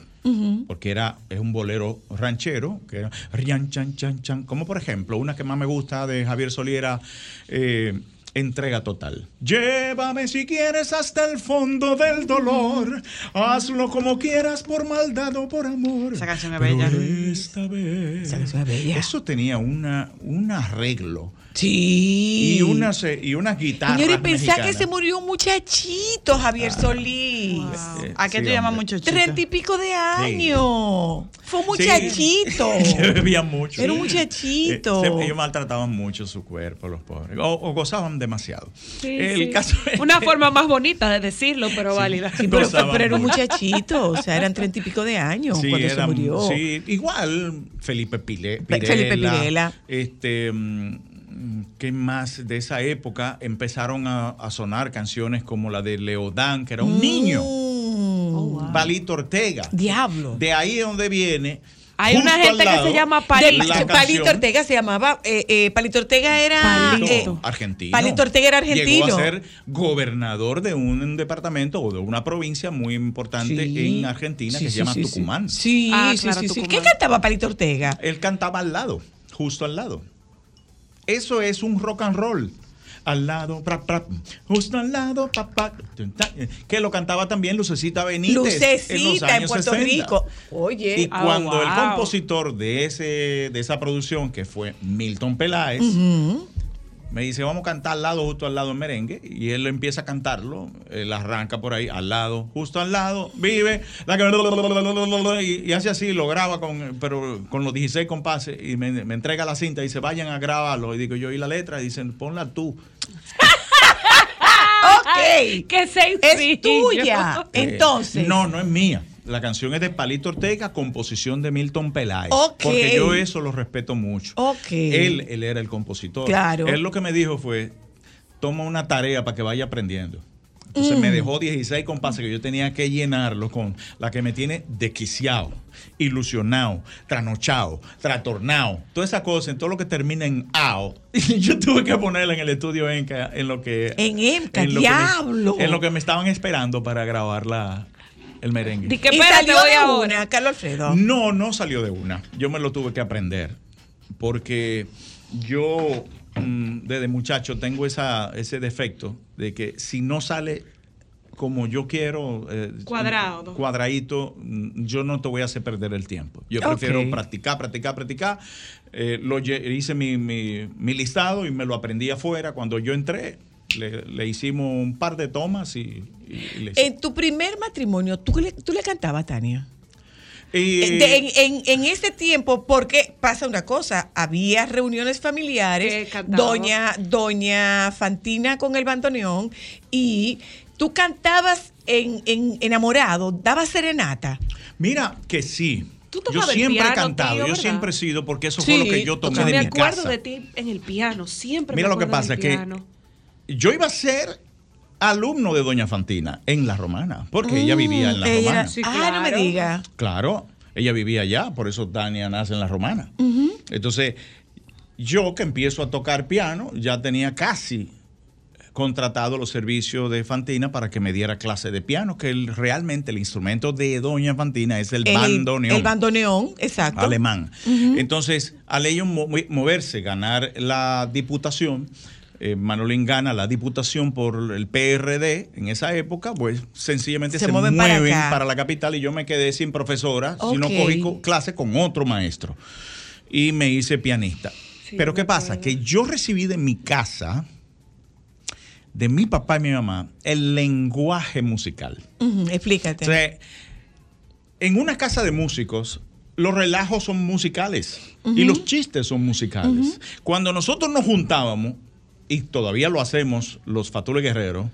porque era es un bolero ranchero, que era rian, chan, chan, chan, como por ejemplo, una que más me gusta de Javier Soliera, eh, Entrega total. Llévame si quieres hasta el fondo del dolor. Hazlo como quieras por maldad o por amor. Esa canción es Pero bella. Esta vez. Esa canción es bella. Eso tenía una, un arreglo. Sí. Y unas, eh, y unas guitarras. Señores, pensá que se murió un muchachito, Javier Solís. Eh, ¿A qué sí, tú llamas hombre. muchachito? Treinta y pico de años. Fue un muchachito. [LAUGHS] Se bebía mucho. Era un muchachito. Eh, se- ellos maltrataban mucho su cuerpo, los pobres. O, o gozaban demasiado. Sí, el sí. caso es Una forma más bonita de decirlo, pero válida. Sí, pero, pero era un muchachito, o sea, eran treinta y pico de años Sí, cuando se murió. sí, igual Felipe Pile, Pirela. Felipe Pirela. Este, mm, ¿qué más de esa época? Empezaron a, a sonar canciones como la de Leodán, que era un niño. Mm. Palito Ortega. Diablo. De ahí es donde viene. Hay una gente que se llama Palito. la Palito canción- Ortega se llamaba, eh, eh, Palito Ortega era Palito. eh, argentino. Palito Ortega era argentino. Llegó a ser gobernador de un departamento o de una provincia muy importante Sí. en Argentina Sí, que sí, se llama. Tucumán. Sí, Ah, sí, claro, sí, sí. Tucumán. ¿Qué cantaba Palito Ortega? Él cantaba al lado, justo al lado. Eso es un rock and roll. Al lado, pra, pra, justo al lado, ta, que lo cantaba también Lucecita Benítez. en, los Lucecita en, Puerto 60. Rico. Oye, Y Ah, cuando el wow. compositor de, ese, de esa producción, que fue Milton Peláez. Me dice, vamos a cantar al lado, justo al lado en merengue. Y él empieza a cantarlo, él arranca por ahí, al lado, justo al lado, vive, la que- y, y hace así, lo graba con, pero con los 16 compases y me, me entrega la cinta y dice, vayan a grabarlo. Y digo yo, ¿y la letra? Y dicen, ponla tú. [LAUGHS] ok, ¡Qué sencillo! es tuya. Eh, Entonces, No, no es mía. La canción es de Palito Ortega, composición de Milton Peláez. Porque yo eso lo respeto mucho. Ok. Él, él era el compositor. Claro. Él lo que me dijo fue, toma una tarea para que vaya aprendiendo. Entonces Mm. me dejó 16 compases que yo tenía que llenarlo con la que me tiene desquiciado, ilusionado, tranochado, trastornado, toda esa cosa, en todo lo que termina en AO. [LAUGHS] Yo tuve que ponerla en el estudio Enca, en lo que... En Enca, lo que me- diablo. en lo que me estaban esperando para grabar la, el merengue. Di que y salió voy de ahora. una, Carlos Alfredo. No, no salió de una. Yo me lo tuve que aprender. Porque yo, mm, desde muchacho, tengo esa, ese defecto de que si no sale como yo quiero, eh, Cuadrado. cuadradito, mm, yo no te voy a hacer perder el tiempo. Yo prefiero practicar, practicar, practicar. Eh, lo hice mi, mi- mi listado y me lo aprendí afuera. Cuando yo entré, le, le hicimos un par de tomas y, y- y le En tu primer matrimonio, ¿tú le, tú le cantabas, Tania? y- De- en, en- en ese tiempo, porque pasa una cosa, había reuniones familiares, doña, doña Fantina con el bandoneón, y tú cantabas en, en enamorado, dabas serenata. Mira que sí. Tú Yo siempre he cantado, tío, yo siempre he sido, porque eso Sí, fue lo que yo tomé de me mi acuerdo casa. de ti en el piano, siempre Mira me lo que acuerdo pasa, que piano. Yo iba a ser alumno de Doña Fantina en La Romana, porque ella vivía en La Mm, Ella Romana. Sí, ah, no me claro. diga. Claro, ella vivía allá, por eso Tania nace en La Romana. Entonces, yo que empiezo a tocar piano, ya tenía casi contratado los servicios de Fantina para que me diera clase de piano, que el- realmente el instrumento de Doña Fantina es el, bandoneón El bandoneón, exacto. alemán. Entonces, al ellos mo- moverse, ganar la diputación, eh, Manolín gana la diputación por el PRD en esa época, pues sencillamente Se se, mueven mueven, para la capital y yo me quedé sin profesora, sino cogí co- clase con otro maestro. y me hice pianista. Pero ¿qué pasa? Que yo recibí de mi casa, de mi papá y mi mamá, el lenguaje musical. Explícate. O sea, en una casa de músicos, los relajos son musicales y los chistes son musicales. Cuando nosotros nos juntábamos, y todavía lo hacemos los Fatules Guerreros,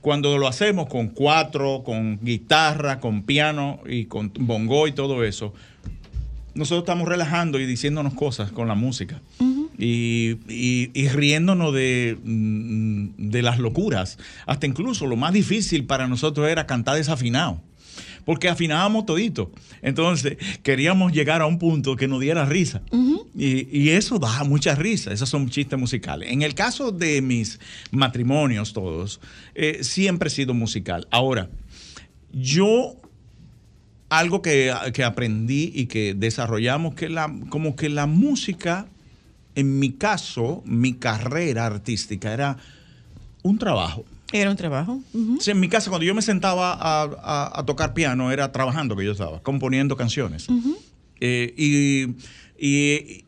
cuando lo hacemos con cuatro, con guitarra, con piano y con bongo y todo eso, nosotros estamos relajando y diciéndonos cosas con la música. Y, y- y riéndonos de, mm, de las locuras. Hasta incluso lo más difícil para nosotros era cantar desafinado. Porque afinábamos todito. Entonces queríamos llegar a un punto que nos diera risa. y, y eso da mucha risa. Esos son chistes musicales. En el caso de mis matrimonios todos, eh, siempre he sido musical. Ahora, yo algo que, que aprendí y que desarrollamos, que la, como que la música, en mi caso, mi carrera artística era un trabajo. Era un trabajo. Sea, en mi casa, cuando yo me sentaba a, a- a tocar piano, era trabajando que yo estaba, componiendo canciones. Eh, y, y,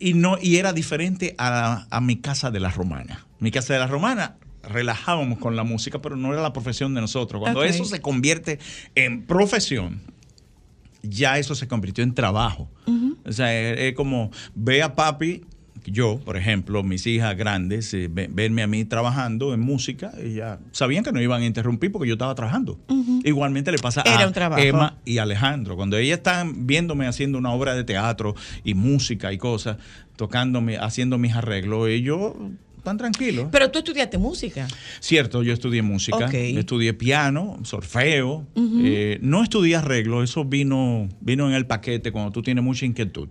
y no, y era diferente a, a mi casa de la romana. Mi casa de la romana relajábamos con la música, pero no era la profesión de nosotros. Cuando eso se convierte en profesión, ya eso se convirtió en trabajo. O sea, es, es como ve a papi, yo, por ejemplo, mis hijas grandes, eh, ve- verme a mí trabajando en música, ya sabían que no iban a interrumpir porque yo estaba trabajando. Igualmente le pasa Era a. Emma y Alejandro. Cuando ellas están viéndome haciendo una obra de teatro y música y cosas, tocándome, haciendo mis arreglos, ellos están tranquilos. Pero tú estudiaste música. Cierto, yo estudié música, estudié piano, solfeo, Ujú. eh, no estudié arreglo, eso vino, vino en el paquete cuando tú tienes mucha inquietud.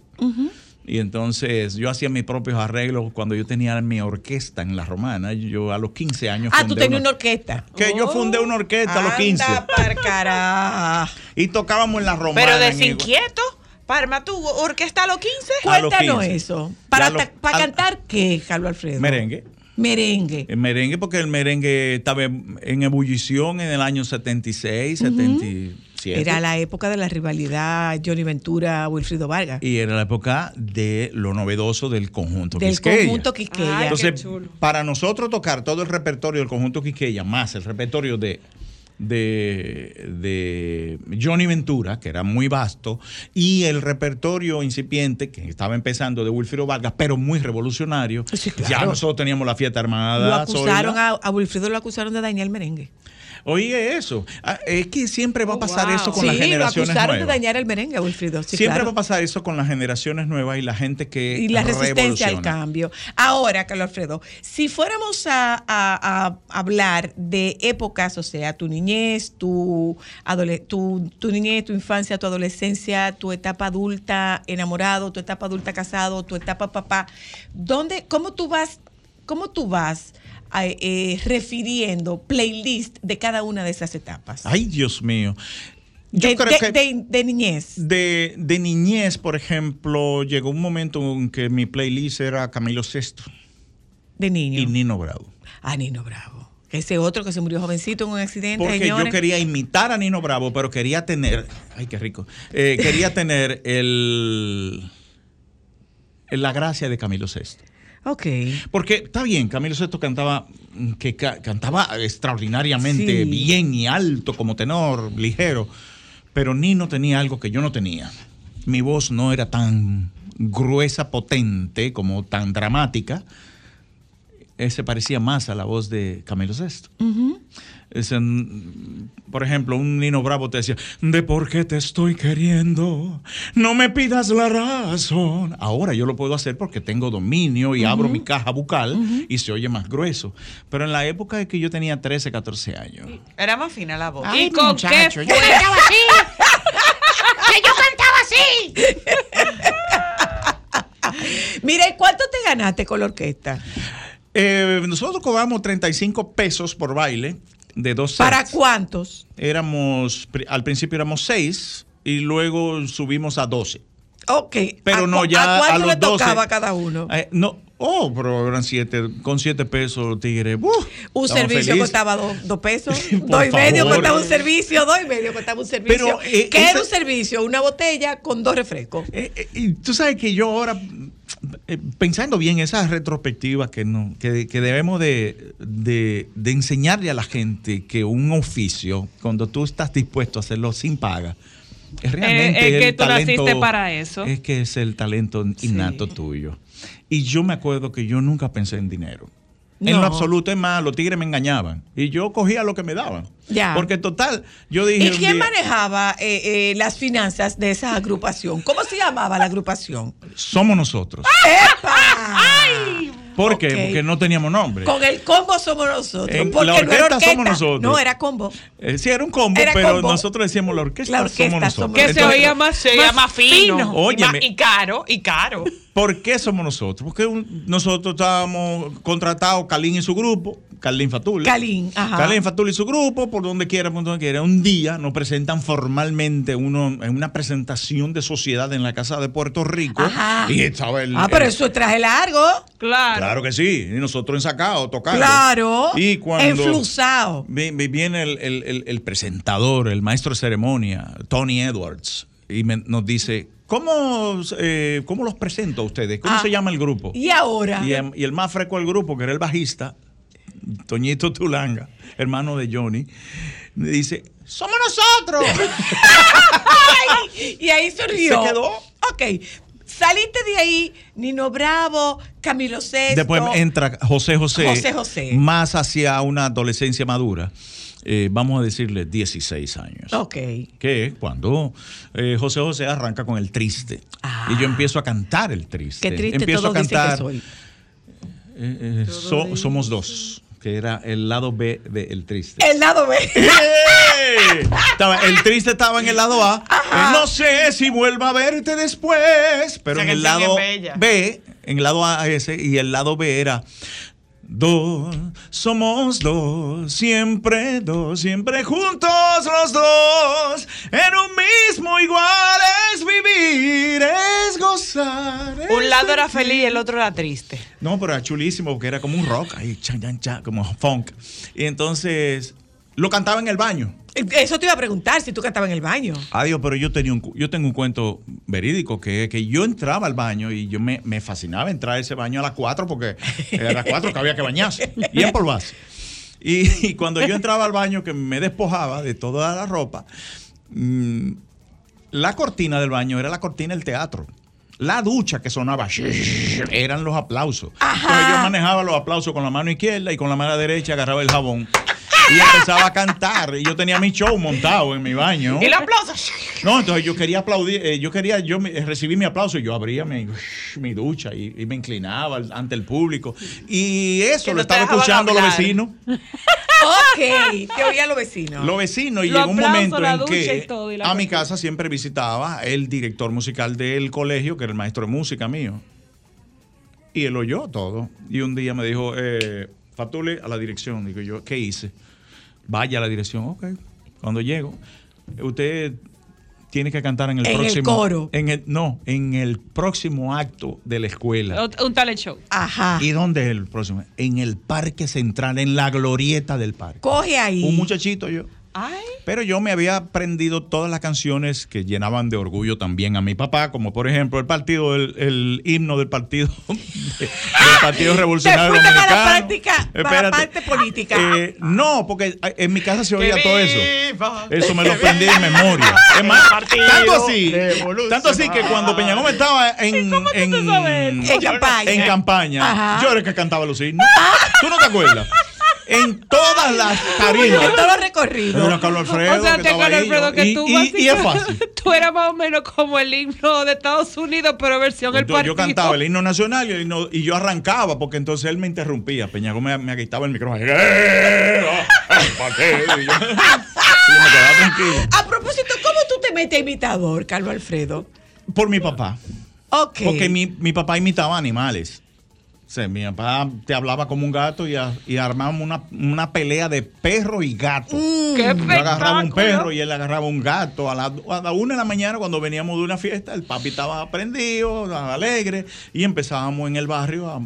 Y entonces yo hacía mis propios arreglos cuando yo tenía mi orquesta en La Romana. Yo a los 15 años Ah, tú fundé tenías una- una orquesta. Que yo fundé una orquesta a los 15. Anda pa'l carajo. Y tocábamos en La Romana. Pero desinquieto, Parma, tu orquesta a los 15. A los Cuéntanos 15. eso. ¿Para, para al- cantar qué, Carlos Alfredo? Merengue. Merengue. El merengue, porque el merengue estaba en ebullición en el año 76, 77. Era la época de la rivalidad Johnny Ventura, Wilfrido Vargas. Y era la época de lo novedoso del conjunto Del Quisqueya. conjunto Quisqueya. Ay, Entonces, para nosotros tocar todo el repertorio del conjunto Quisqueya, más el repertorio de, de, de Johnny Ventura, que era muy vasto, y el repertorio incipiente, que estaba empezando de Wilfrido Vargas, pero muy revolucionario, ya claro. nosotros teníamos la fiesta armada. Lo acusaron a, a Wilfrido lo acusaron de dañar el merengue. Oye, eso. Ah, Es que siempre va a pasar Wow. eso con sí, las generaciones lo acusaron nuevas. de dañar el merengue Wilfrido. Sí, Siempre claro. va a pasar eso con las generaciones nuevas y la gente que y la resistencia al cambio. Ahora, Carlos Alfredo, si fuéramos a, a- a hablar de épocas, o sea, tu niñez, tu, tu, tu niñez, tu infancia, tu adolescencia, tu etapa adulta enamorado, tu etapa adulta casado, tu etapa papá, ¿dónde, cómo tú vas, cómo tú vas eh, refiriendo playlist de cada una de esas etapas? Ay, Dios mío. Yo de, creo de- que de- de niñez. de, niñez, por ejemplo, llegó un momento en que mi playlist era Camilo VI De niño. y Nino Bravo. Ah, Nino Bravo. Ese otro que se murió jovencito en un accidente, Porque yo quería imitar a Nino Bravo, pero quería tener, ay, qué rico, Eh, quería [LAUGHS] tener el, la gracia de Camilo VI. Ok. Porque está bien, Camilo VI cantaba, mm, que ca- cantaba extraordinariamente Sí. bien y alto como tenor, ligero, pero Nino tenía algo que yo no tenía. Mi voz no era tan gruesa, potente, como tan dramática. Ese parecía más a la voz de Camilo. Ese, mm, por ejemplo, un Nino Bravo te decía, de por qué te estoy queriendo, no me pidas la razón. Ahora yo lo puedo hacer porque tengo dominio y abro mi caja bucal y se oye más grueso. Pero en la época de que yo tenía 13, 14 años, Era más fina la voz. Ay, ¿Y con muchacho, qué yo cantaba así. que yo cantaba así. [LAUGHS] Mira, ¿y cuánto te ganaste con la orquesta? eh, nosotros cobramos 35 pesos por baile de dos ¿Para cuántos? Éramos, al principio éramos 6 y luego subimos a 12. Ok. Pero ¿A no, ya ¿A a cuánto los le tocaba 12, a cada uno? Eh, no, Oh, pero eran siete, con siete pesos, tigre. ¡uh! Un servicio costaba dos, dos pesos, [LAUGHS] dos y medio costaba un servicio, dos y medio costaba un servicio. Pero, eh, ¿Qué esa- era un servicio? Una botella con dos refrescos. Eh, Y tú sabes que yo ahora, eh, pensando bien esas retrospectivas que, no, que, que debemos de, de- de enseñarle a la gente que un oficio, cuando tú estás dispuesto a hacerlo sin paga, realmente Eh, es que el tú naciste para eso. Es que es el talento innato tuyo. Y yo me acuerdo que yo nunca pensé en dinero. En lo absoluto, es más, los tigres me engañaban. Y yo cogía lo que me daban. Ya. Porque total, yo dije... ¿Y quién día- manejaba eh, eh, las finanzas de esa agrupación? ¿Cómo se llamaba la agrupación? Somos nosotros. ¡Epa! [LAUGHS] ¿Por qué? Porque no teníamos nombre. Con el combo somos nosotros. En porque la no era orquesta orquesta. somos nosotros. No, era combo. Eh, sí, era un combo, Era pero combo. nosotros decíamos la orquesta, La orquesta somos nosotros. Que se Entonces, oía más, Se oía más fino. fino. Y, más- caro, y caro. ¿Por qué somos nosotros? Porque un- nosotros estábamos contratados, Calín y su grupo, Carlín Fatul. Calín, ajá. Calín Fatul y su grupo, por donde quiera, por donde quiera. Un día nos presentan formalmente uno, en una presentación de sociedad en la Casa de Puerto Rico. Ajá. Y estaba el. Ah, pero el- eso es traje largo. Claro. Claro que sí. Y nosotros ensacados, tocando. Claro. Y cuando. Enflusado. Vi- vi- Viene el, el- el- el presentador, el maestro de ceremonia, Tony Edwards, y me- nos dice, ¿cómo, eh, ¿cómo los presento a ustedes? ¿Cómo Ah. se llama el grupo? Y ahora. Y, em- y el más fresco del grupo, que era el bajista, Toñito Tulanga, hermano de Johnny, me dice, ¡somos nosotros! [LAUGHS] [LAUGHS] Y ahí se rió. Se quedó. Ok. Saliste de ahí, Nino Bravo, Camilo Sesto. Después entra José José, José José. más hacia una adolescencia madura. eh, vamos a decirle 16 años. Ok. que cuando eh, José José arranca con el triste. Y yo empiezo a cantar el triste. Ah. Qué triste empiezo todos a dicen cantar. que soy. eh, eh, so- somos dos, que era el lado B del triste. El lado B. Estaba- el triste estaba en el lado A. no sé si vuelva a verte después. Pero en el lado. B, en el lado A ese, y el lado B era. Dos, somos dos, siempre dos, siempre juntos los dos. En un mismo igual es vivir, es gozar. es Un lado era feliz y el otro era triste. No, pero era chulísimo porque era como un rock, ahí, chan, chan, chan, como funk. Y entonces lo cantaba en el baño. Eso te iba a preguntar si tú cantabas en el baño. Adiós, pero yo tenía un, yo tengo un cuento verídico que que yo entraba al baño y yo me, me fascinaba entrar a ese baño a las 4 porque era a las 4 que había que bañarse [LAUGHS] y empolvarse. Y, y cuando yo entraba al baño que me despojaba de toda la ropa, mm, la cortina del baño era la cortina del teatro. La ducha que sonaba eran los aplausos. Entonces yo manejaba los aplausos con la mano izquierda y con la mano derecha agarraba el jabón. Y empezaba a cantar. Y yo tenía mi show montado en mi baño. Y el aplauso. No, entonces yo quería aplaudir, eh, yo quería yo me- recibir mi aplauso y yo abría mi, mi ducha y, y me inclinaba ante el público. Y eso lo estaba escuchando los vecinos. Ok, te oían los vecinos. Los vecinos y Los llegó un aplausos, momento en que todo, a mi casa siempre visitaba el director musical del colegio, que era el maestro de música mío. Y él oyó todo. Y un día me dijo, eh, Fatule, a la dirección. Digo yo, ¿qué hice? Vaya a la dirección. Ok. Cuando llego, usted tiene que cantar en el En el próximo... coro. En el, no, en el próximo acto de la escuela. Un talent show. Ajá. ¿Y dónde es el próximo? En el Parque Central, en la glorieta del parque. Coge ahí. Un muchachito yo. Ay. Pero yo me había aprendido todas las canciones que llenaban de orgullo también a mi papá, como por ejemplo el partido, el, el himno del partido [LAUGHS] del Partido Te Revolucionario para la Dominicano. práctica, para la parte política. Eh, no, porque en mi casa se oía Que todo eso. viva, Eso me lo aprendí de memoria. Es más, el partido tanto así, revolucionario. tanto así que cuando Peña Gómez estaba en, en, En campaña. en campaña, Ajá. yo era el que cantaba los himnos. ¿Tú no te acuerdas? En todas las En tarimas. todos los recorridos. Era Carlos Alfredo. o sea, que Carlos Alfredo que y, tú y- y es fácil. Tú eras más o menos como el himno de Estados Unidos, pero versión el Yo, partido. yo cantaba el himno nacional y, el himno- y yo arrancaba porque entonces él me interrumpía. Peña Gómez me, me agitaba el micrófono. ¡Eh! ¡El. A propósito, ¿cómo tú te metes a imitador, Carlos Alfredo? Por mi papá. Ok. Porque mi, mi papá imitaba animales. Sea, mi papá te hablaba como un gato y, a- y armábamos una, una pelea de perro y gato. ¡Qué Yo agarraba un perro y él agarraba un gato. A la, a la una de la mañana, cuando veníamos de una fiesta, el papi estaba prendido, alegre, y empezábamos en el barrio a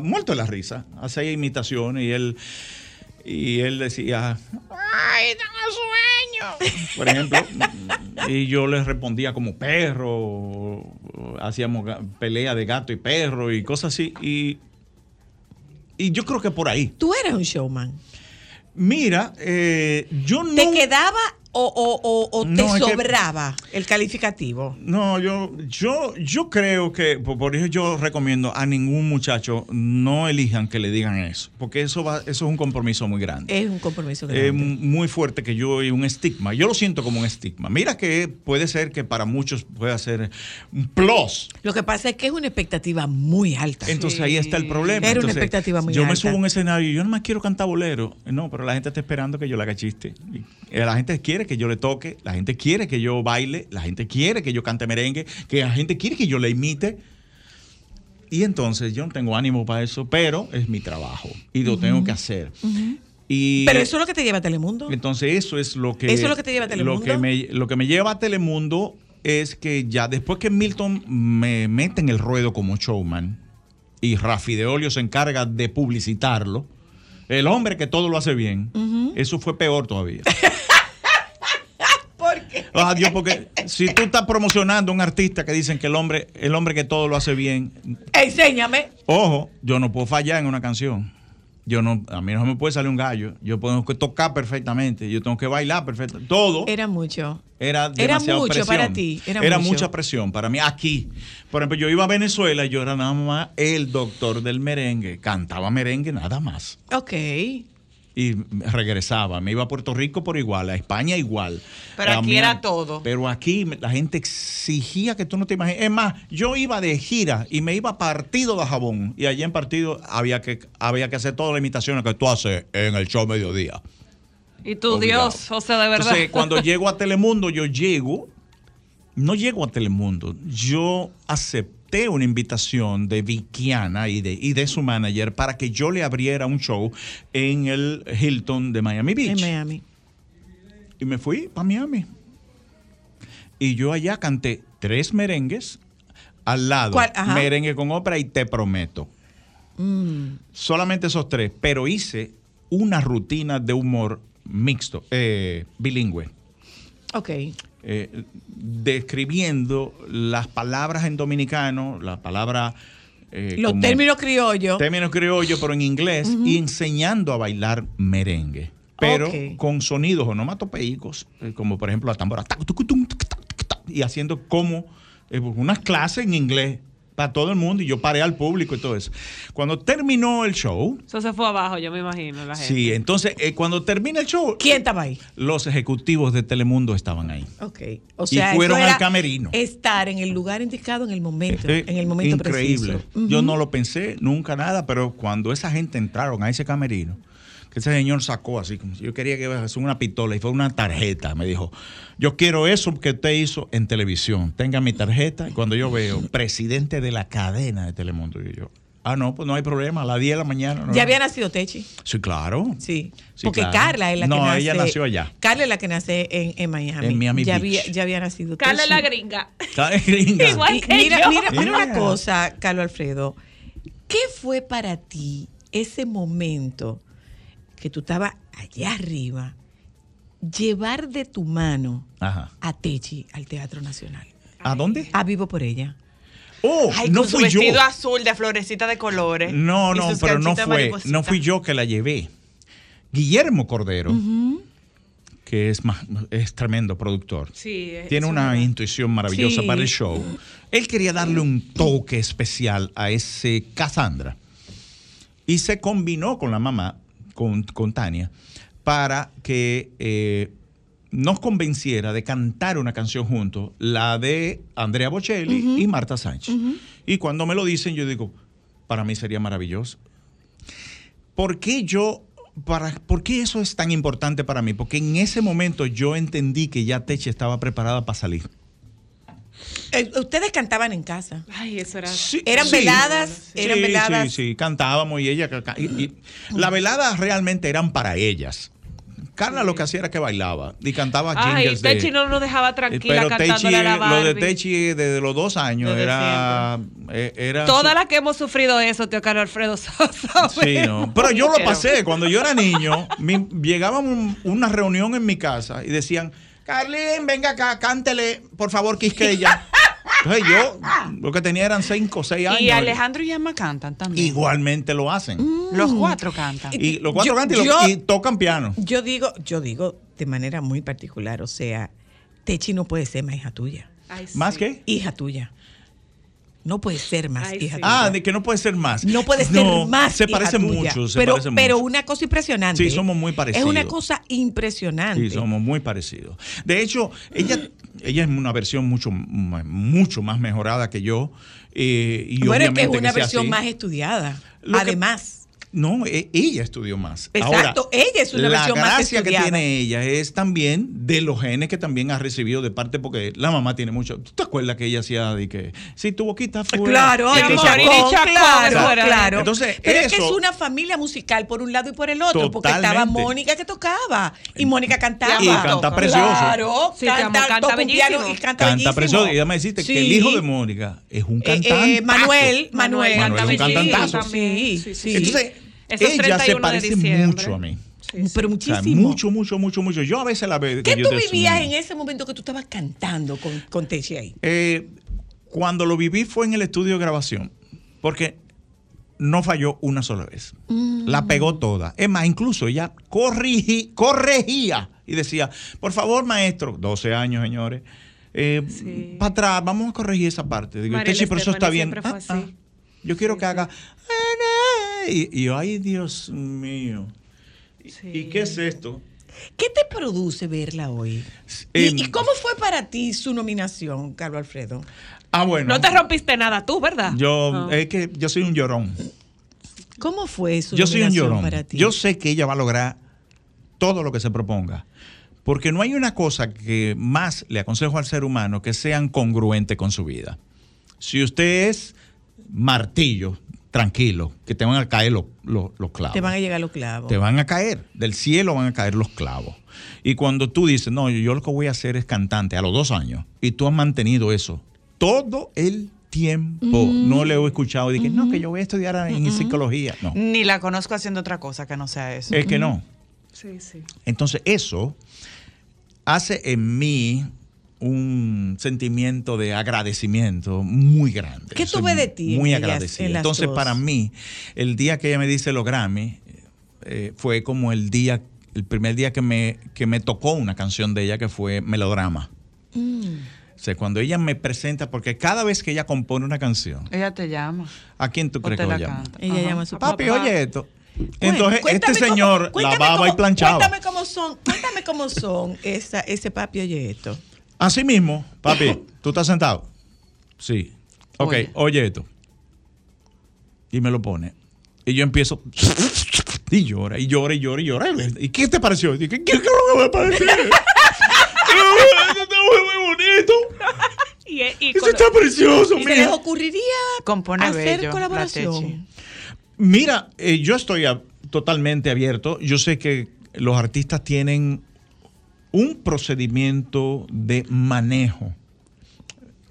muerto de la risa, a hacer imitaciones. Y él, y él decía, ¡Ay, tengo sueño! por ejemplo, [LAUGHS] y yo les respondía como perro, hacíamos pelea de gato y perro y cosas así. Y, y yo creo que por ahí. Tú eras un showman. Mira, eh, yo no. ¿Te quedaba o, o- o- o te No, es que- sobraba el calificativo? No, yo, yo, yo creo que, por, eso yo recomiendo a ningún muchacho no elijan que le digan eso, porque eso va, eso es un compromiso muy grande. Es un compromiso Eh, grande. muy fuerte que yo y un estigma. Yo lo siento como un estigma. Mira que puede ser que para muchos pueda ser un plus. Lo que pasa es que es una expectativa muy alta. Entonces ahí está el problema. Era una Entonces, expectativa muy yo alta. me subo a un escenario y yo no más quiero cantar bolero. No, pero la gente está esperando que yo le haga chiste. Eh, La gente quiere que yo le toque, la gente quiere que yo baile, la gente quiere que yo cante merengue, que la gente quiere que yo le imite. Y entonces yo no tengo ánimo para eso, pero es mi trabajo y lo tengo que hacer. Y Pero eso es lo que te lleva a Telemundo. entonces eso es lo que ¿Eso es lo que te lleva a Telemundo? Lo que me, lo que me lleva a Telemundo es que ya después que Milton me mete en el ruedo como showman y Rafi de Olio se encarga de publicitarlo, el hombre que todo lo hace bien, eso fue peor todavía. [LAUGHS] ¿Por qué? Ah, Dios, porque si tú estás promocionando a un artista que dicen que el hombre, el hombre que todo lo hace bien, Enséñame. Ojo, yo no puedo fallar en una canción. Yo no, a mí no me puede salir un gallo. Yo tengo que tocar perfectamente. Yo tengo que bailar perfectamente. Todo Era mucho. era Era demasiado mucho presión. para ti, era mucho. mucha presión para mí. Aquí, por ejemplo, yo iba a Venezuela y yo era nada más el doctor del merengue. Cantaba merengue nada más. Ok. Y regresaba. Me iba a Puerto Rico por igual, a España igual. Pero A aquí mí- era todo. Pero aquí la gente exigía que tú no te imaginas. Es más, yo iba de gira y me iba a partido de jabón. Y allí en partido había que, había que hacer todas las imitaciones que tú haces en el show mediodía. Y tu Obligado. Dios, o sea, de verdad. Entonces, cuando [LAUGHS] llego a Telemundo, yo llego, no llego a Telemundo, yo acepté una invitación de Vickiana y de, y de su manager para que yo le abriera un show en el Hilton de Miami Beach. En Miami. Y me fui para Miami. Y yo allá canté tres merengues al lado. Merengue con ópera y te prometo. Mm. Solamente esos tres. Pero hice una rutina de humor mixto, eh, bilingüe. Ok. Eh, describiendo las palabras en dominicano, la palabra... eh, Los términos criollos. términos criollos, pero en inglés, y enseñando a bailar merengue. Pero con sonidos onomatopeicos, eh, como por ejemplo la tambora, y haciendo como unas clases en inglés para todo el mundo, y yo paré al público y todo eso. Cuando terminó el show, Eso se fue abajo, yo me imagino, la gente. sí, entonces eh, cuando termina el show, ¿Quién estaba ahí? los ejecutivos de Telemundo estaban ahí. Ok. O Y sea, fueron eso al camerino. Estar en el lugar indicado en el momento. Eh, en el momento increíble. preciso. Yo Ujú. no lo pensé nunca nada, pero cuando esa gente entraron a ese camerino, que ese señor sacó así, como si yo quería que fuese una pistola y fue una tarjeta. Me dijo, yo quiero eso que usted hizo en televisión. Tenga mi tarjeta. Y cuando yo veo [LAUGHS] presidente de la cadena de Telemundo, y yo, ah, no, pues no hay problema, a las 10 de la mañana. no. Ya había nacido Techi. Sí, claro. Sí. Sí, Porque claro. Carla es la que No, nace. ella nació allá. Carla es la que nace en, en Miami. En Miami ya Beach. Había, ya había nacido Carla es Techi. la gringa. Está gringa. [LAUGHS] Igual que mira, yo. mira, mira una cosa, Carlos Alfredo. ¿Qué fue para ti ese momento que tú estabas allá arriba, llevar de tu mano Ajá. a Techi al Teatro Nacional? ¿A dónde? A Vivo por ella. Oh, Ay, no con su fui yo. vestido azul de florecita de colores. No, no, pero no fue, no fui yo que la llevé. Guillermo Cordero, que es, más, es tremendo productor, Sí, es- tiene es una intuición maravillosa Sí. para el show. Él quería darle un toque especial a ese Cassandra. Y se combinó con la mamá, con, con Tania, para que eh, nos convenciera de cantar una canción juntos, la de Andrea Bocelli y Marta Sánchez. Y cuando me lo dicen, yo digo, para mí sería maravilloso. ¿Por qué yo, para, por qué eso es tan importante para mí? Porque en ese momento yo entendí que ya Teche estaba preparada para salir. Eh, Ustedes cantaban en casa. Ay, eso era. Eran Sí. veladas, eran Sí, veladas. Sí, sí, cantábamos y ella. y- y las veladas realmente eran para ellas. Carla lo que hacía era que bailaba y cantaba Ay, de- Techi no nos dejaba tranquila Pero cantándole a la Techi, lo de Barbie. Techi desde los dos años Desde era, eh, era Todas su- las que hemos sufrido eso, tío Carlos Alfredo Sosa. Sí, no. Pero yo lo pasé. Cuando yo era niño, mi- llegaba un- una reunión en mi casa y decían, Carlín, venga acá, cántele, por favor, Quisqueya. Entonces yo lo que tenía eran cinco o seis años. Y Alejandro y Emma cantan también. Igualmente lo hacen. Los cuatro cantan. Y los cuatro Yo- cantan y, lo- yo- y tocan piano. Yo digo, yo digo de manera muy particular, o sea, Techi no puede ser más hija tuya. ¿Más qué? Hija tuya. No puede ser más hija tuya. Ah, de que no puede ser más. No puede ser No, más. Se hija parece tuya. mucho, se pero, parece pero mucho. una cosa impresionante. Sí, somos muy Es parecidos. una cosa impresionante. Sí, somos muy parecidos. De hecho, ella, ella es una versión mucho, mucho más mejorada que yo. eh, y bueno, es que es una versión así. más estudiada. Lo que- Además. No, e- ella estudió más. Exacto, ella es una la versión más gracia que tiene ella es también de los genes que también ha recibido de parte, porque la mamá tiene mucho. ¿Tú te acuerdas que ella hacía de que si tu boquita fuera? Claro, entonces- amor, Chacón, claro, fuera. claro. Entonces, Pero es que es una familia musical por un lado y por el otro, porque estaba. Mónica que tocaba y Mónica cantaba. Y canta precioso. Claro, Sí, canta piano bellísimo. y canta, Canta bellísimo. precioso. Y ella me dijiste que el hijo de Mónica es un Eh, cantante. eh, Manuel, Manuel, Manuel es un cantantazo. Sí, sí, sí. Entonces, Eso es ella se 31 de parece mucho a mí. Pero O sea, muchísimo. mucho, mucho, mucho, mucho. Yo a veces la veo. ¿Qué tú vivías en ese momento que tú estabas cantando con, con Techi ahí? Eh, cuando lo viví fue en el estudio de grabación, porque no falló una sola vez. Mm. La pegó toda. Es más, incluso ella corrigi- corregía y decía, por favor, maestro, 12 años, señores, para atrás, vamos a corregir esa parte. Digo, Techi, pero eso está bien. Ah, ah, yo quiero que haga... Y, ay, Dios mío. ¿Y- ¿Y qué es esto? ¿Qué te produce verla hoy? ¿Y, y cómo fue para ti su nominación, Carlos Alfredo? Ah, bueno. No te rompiste nada tú, ¿verdad? Yo, No. es que yo soy un llorón. ¿Cómo fue su Yo soy un nominación llorón. para ti? Yo sé que ella va a lograr todo lo que se proponga. Porque no hay una cosa que más le aconsejo al ser humano que sean congruentes con su vida. Si usted es martillo, tranquilo, que te van a caer los, los- los clavos. Te van a llegar los clavos. Te van a caer, del cielo van a caer los clavos. Y cuando tú dices, no, yo lo que voy a hacer es cantante a los dos años, y tú has mantenido eso todo el tiempo, no le he escuchado y que no, que yo voy a estudiar en psicología. No, Ni la conozco haciendo otra cosa que no sea eso. es que no. Sí, sí. Entonces eso hace en mí un sentimiento de agradecimiento muy grande. ¿Qué ves de ti en Muy ellas, agradecido. en Entonces dos? para mí, el día que ella me dice los Grammy, eh, fue como el día, el primer día que me, que me tocó una canción de ella que fue Melodrama. O sea, cuando ella me presenta, porque cada vez que ella compone una canción, Ella te llama. ¿a quién tú crees te que la lo llama? canta. Ella Ajá. llama a su Papi, papá. oye esto. Entonces, este cómo- señor cuéntame lavaba cómo- y planchaba. Cuéntame cómo son, cuéntame cómo son esa, ese papi oye esto. Así mismo, papi, [LAUGHS] ¿tú estás sentado? Sí. Ok, oye. Oye. esto. Y me lo pone. Y yo empiezo. Y llora, y llora, y llora, y llora. ¿Y qué te pareció? Y dije, ¿qué, qué es lo que me pareció? Esto está muy bonito. [LAUGHS] Y, y Eso está precioso, ¿Y se les mira. ocurriría Compone hacer bello, la colaboración? Mira, eh, yo estoy a- totalmente abierto. Yo sé que los artistas tienen un procedimiento de manejo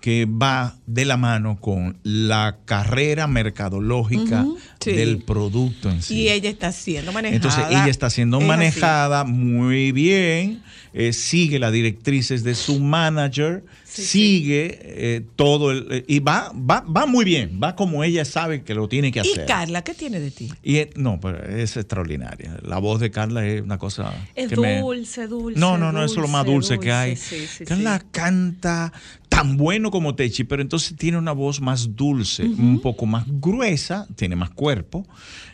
que va de la mano con la carrera mercadológica sí. del producto en sí. Y ella está siendo manejada. Entonces ella está siendo Es así. manejada muy bien, eh, sigue las directrices de su manager, sigue eh, todo el, eh, y va, va, va muy bien, va como ella sabe que lo tiene que ¿Y hacer. Carla, qué tiene de ti? Y es- no, pero es extraordinaria. La voz de Carla es una cosa Es que me- dulce, dulce. No, no, no, eso es lo más dulce, que hay. Sí, sí, Carla canta tan bueno como Techi, pero entonces tiene una voz más dulce, un poco más gruesa, tiene más cuerpo.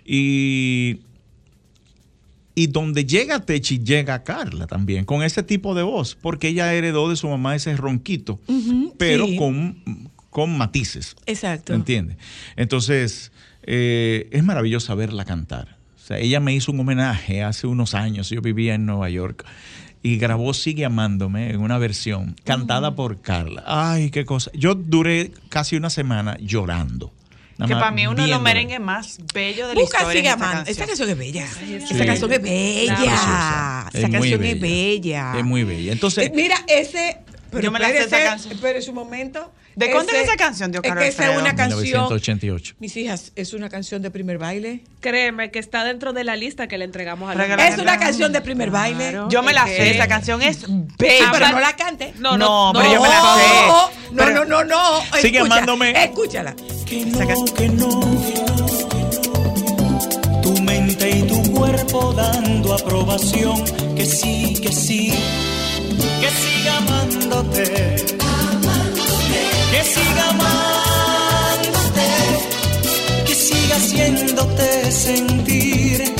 Y, y donde llega Techi, llega Carla también, con ese tipo de voz, porque ella heredó de su mamá ese ronquito, pero sí. con, con matices. Exacto. ¿Entiendes? Entonces, eh, es maravilloso verla cantar. O sea, ella me hizo un homenaje hace unos años, yo vivía en Nueva York, y grabó Sigue Amándome en una versión cantada por Carla. Ay, qué cosa. Yo duré casi una semana llorando. Que para mí uno de los merengues más bellos de la Busca historia. Sigue es esta Amando. Esa canción es bella. Sí. Esa canción es bella. Esa canción es bella. Es muy bella. Entonces, Eh, Mira, ese. Pero Yo me la sé esa canción. Espérese un momento. ¿De cuándo es esa canción, Dios Es que esa es una canción. 1988. Mis hijas, es una canción de primer baile. Créeme que está dentro de la lista que le entregamos a Regala- Es una canción de primer baile. Yo me la ¿Y sé, esa canción es Ah, bella. pero no la cante. No, No, no, pero yo me la sé. No, Pero- no, no, no. Sigue amándome. Escúchala. Que no, que no. Tu mente y tu cuerpo dando aprobación. Que sí, que sí. Que siga amándote. Que siga amándote. Que siga haciéndote sentir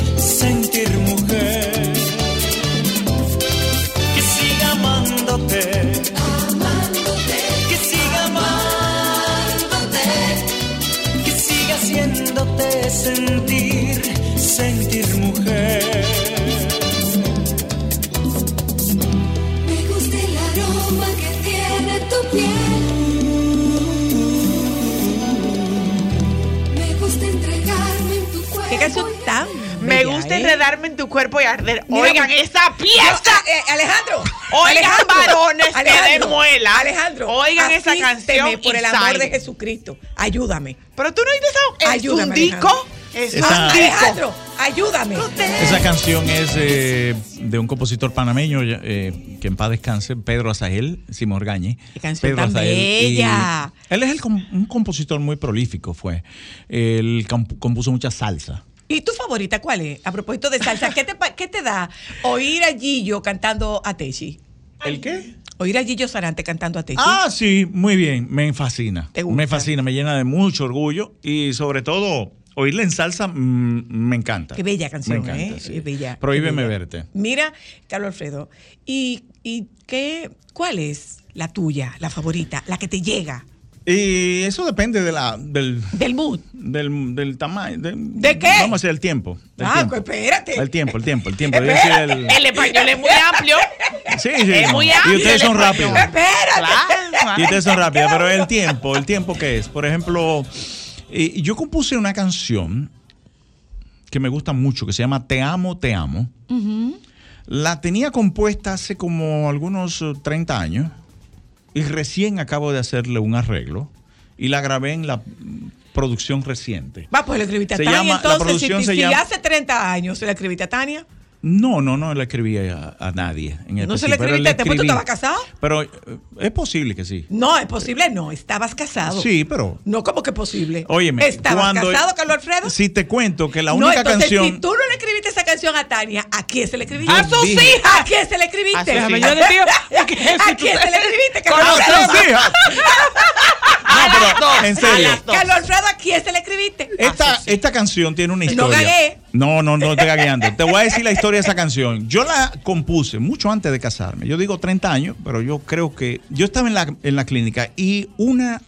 sentir, sentir mujer. Me gusta el aroma que tiene tu piel. Me gusta entregarme en tu cuerpo. Qué canción tan. Me bella, gusta ¿eh? enredarme en tu cuerpo y arder. Mira, Oigan, esa pieza. Yo- eh, Alejandro. Oigan, Alejandro, varones que muela. Alejandro. Oigan esa canción por el amor de Jesucristo. Ayúdame. Pero tú no dices eso. Es Ayúdame, un disco. Alejandro. Es Esa-. Alejandro, ayúdame. Esa canción es eh, de un compositor panameño eh, que en paz descanse, Pedro Azael Simorgañi. Qué canción Pedro tan Azael, y bella. Él es el un compositor muy prolífico, fue. Él comp- compuso mucha salsa. ¿Y tu favorita cuál es? A propósito de salsa, ¿qué te, qué te da oír a Gillo cantando a Techi? ¿El qué? Oír a Gillo Sarante cantando a Techi. Ah, sí, muy bien, me fascina. ¿Te gusta? Me fascina, me llena de mucho orgullo y sobre todo oírla en salsa mm, me encanta. Qué bella canción, me encanta, ¿eh? sí. Qué bella. Prohíbeme qué bella. verte. Mira, Carlos Alfredo, ¿y, y qué, cuál es la tuya, la favorita, la que te llega? Y eso depende de la, del, Del mood. del, del tamaño. De, ¿De qué? Vamos a decir el tiempo. Ah, tiempo. pues espérate. El tiempo, el tiempo, el tiempo. El- El español es muy amplio. Sí, sí. Es muy y amplio ustedes el son rápidos. Espérate. Y ustedes son rápidas, pero el tiempo, el tiempo que es. Por ejemplo, eh, yo compuse una canción que me gusta mucho, que se llama Te amo, te amo. La tenía compuesta hace como algunos eh, 30 años y recién acabo de hacerle un arreglo y la grabé en la producción reciente. Va, pues le escribiste a Tania. llama- la entonces, producción si, se si llama- hace 30 años se le escribiste a Tania, No, no, no le escribí a, a nadie. En ¿no se le escribiste? ¿Después tú estabas casado? Pero eh, es posible que sí. No, es posible, no. Estabas casado. Sí, pero No, como que posible? Óyeme, ¿Estabas cuando- casado, Carlos Alfredo? Si te cuento que la no, única entonces, canción. si tú no le escribiste esa canción a Tania, ¿a quién se le escribiste? A sus dije- hijas. ¿A quién se le escribiste? A sus hijas. Yo le digo, ¿A [LAUGHS] quién se le escribiste? Carlos ¡A Alfredo? sus hijas! [LAUGHS] No, pero en serio. Carlos Alfredo, ¿a quién se le escribiste? Esta, esta canción tiene una No historia. gagué. No, no, no te gagueando. Te voy a decir la historia de esa canción. Yo la compuse mucho antes de casarme. Yo digo 30 años, pero yo creo que. Yo estaba en la, en la clínica y una,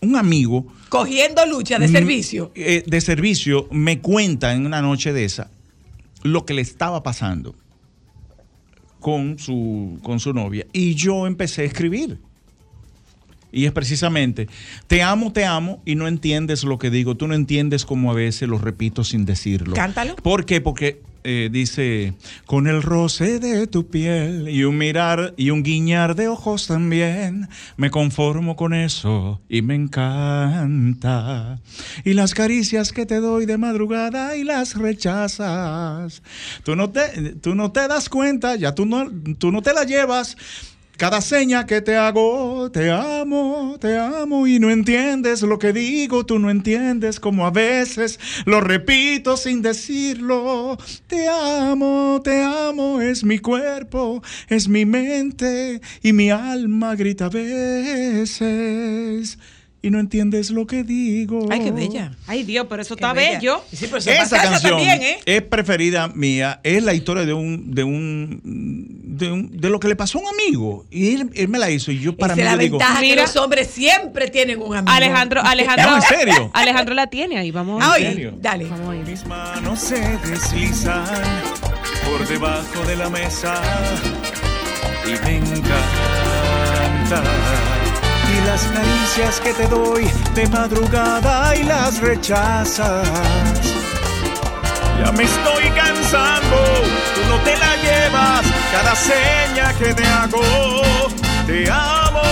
un amigo. Cogiendo lucha de mm, servicio. eh, de servicio me cuenta en una noche de esa lo que le estaba pasando con su, con su novia. Y yo empecé a escribir. Y es precisamente, te amo, te amo, y no entiendes lo que digo. Tú no entiendes cómo a veces lo repito sin decirlo. Cántalo. ¿Por qué? Porque eh, dice, con el roce de tu piel y un mirar y un guiñar de ojos también, me conformo con eso y me encanta. Y las caricias que te doy de madrugada y las rechazas. Tú no te, tú no te das cuenta, ya tú no, tú no te la llevas. Cada seña que te hago, te amo, te amo y no entiendes lo que digo, tú no entiendes como a veces lo repito sin decirlo. Te amo, te amo, es mi cuerpo, es mi mente y mi alma grita a veces y no entiendes lo que digo. Ay, qué bella. Ay, Dios, pero eso Qué está bella. bello. Sí, pero eso es Esa canción también, ¿eh? es preferida mía, es la historia de un, de un, de un- de lo que le pasó a un amigo. Y él, él me la hizo y yo para Esa mí la yo digo, ventaja que Mira. los hombres siempre tienen un amigo. Alejandro, Alejandro. No, en serio. Alejandro la tiene ahí, vamos Ah, a ver. serio? dale. Vamos a ir. Mis manos se deslizan por debajo de la mesa y me encanta. Y las caricias que te doy de madrugada y las rechazas. Ya me estoy cansando, tú no te la llevas, cada seña que te hago. Te amo,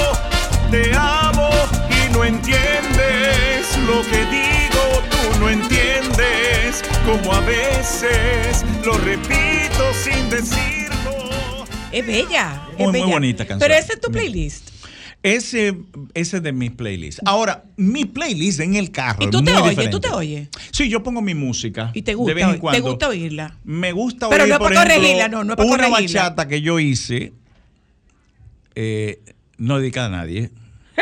te amo y no entiendes lo que digo, tú no entiendes como a veces lo repito sin decirlo. Es bella. es Muy, bonita canción. Pero ese es tu playlist. Ese, ese de mis playlists. Ahora, mi playlist en el carro. ¿Y tú te oyes? diferente. ¿Tú te oyes? Sí, yo pongo mi música. ¿Y te de gusta, vez en cuando. ¿Te gusta oírla? Me gusta Pero oír, no es por para corregirla, no, no es para una corregirla. bachata que yo hice, eh, no dedicada a nadie. [LAUGHS]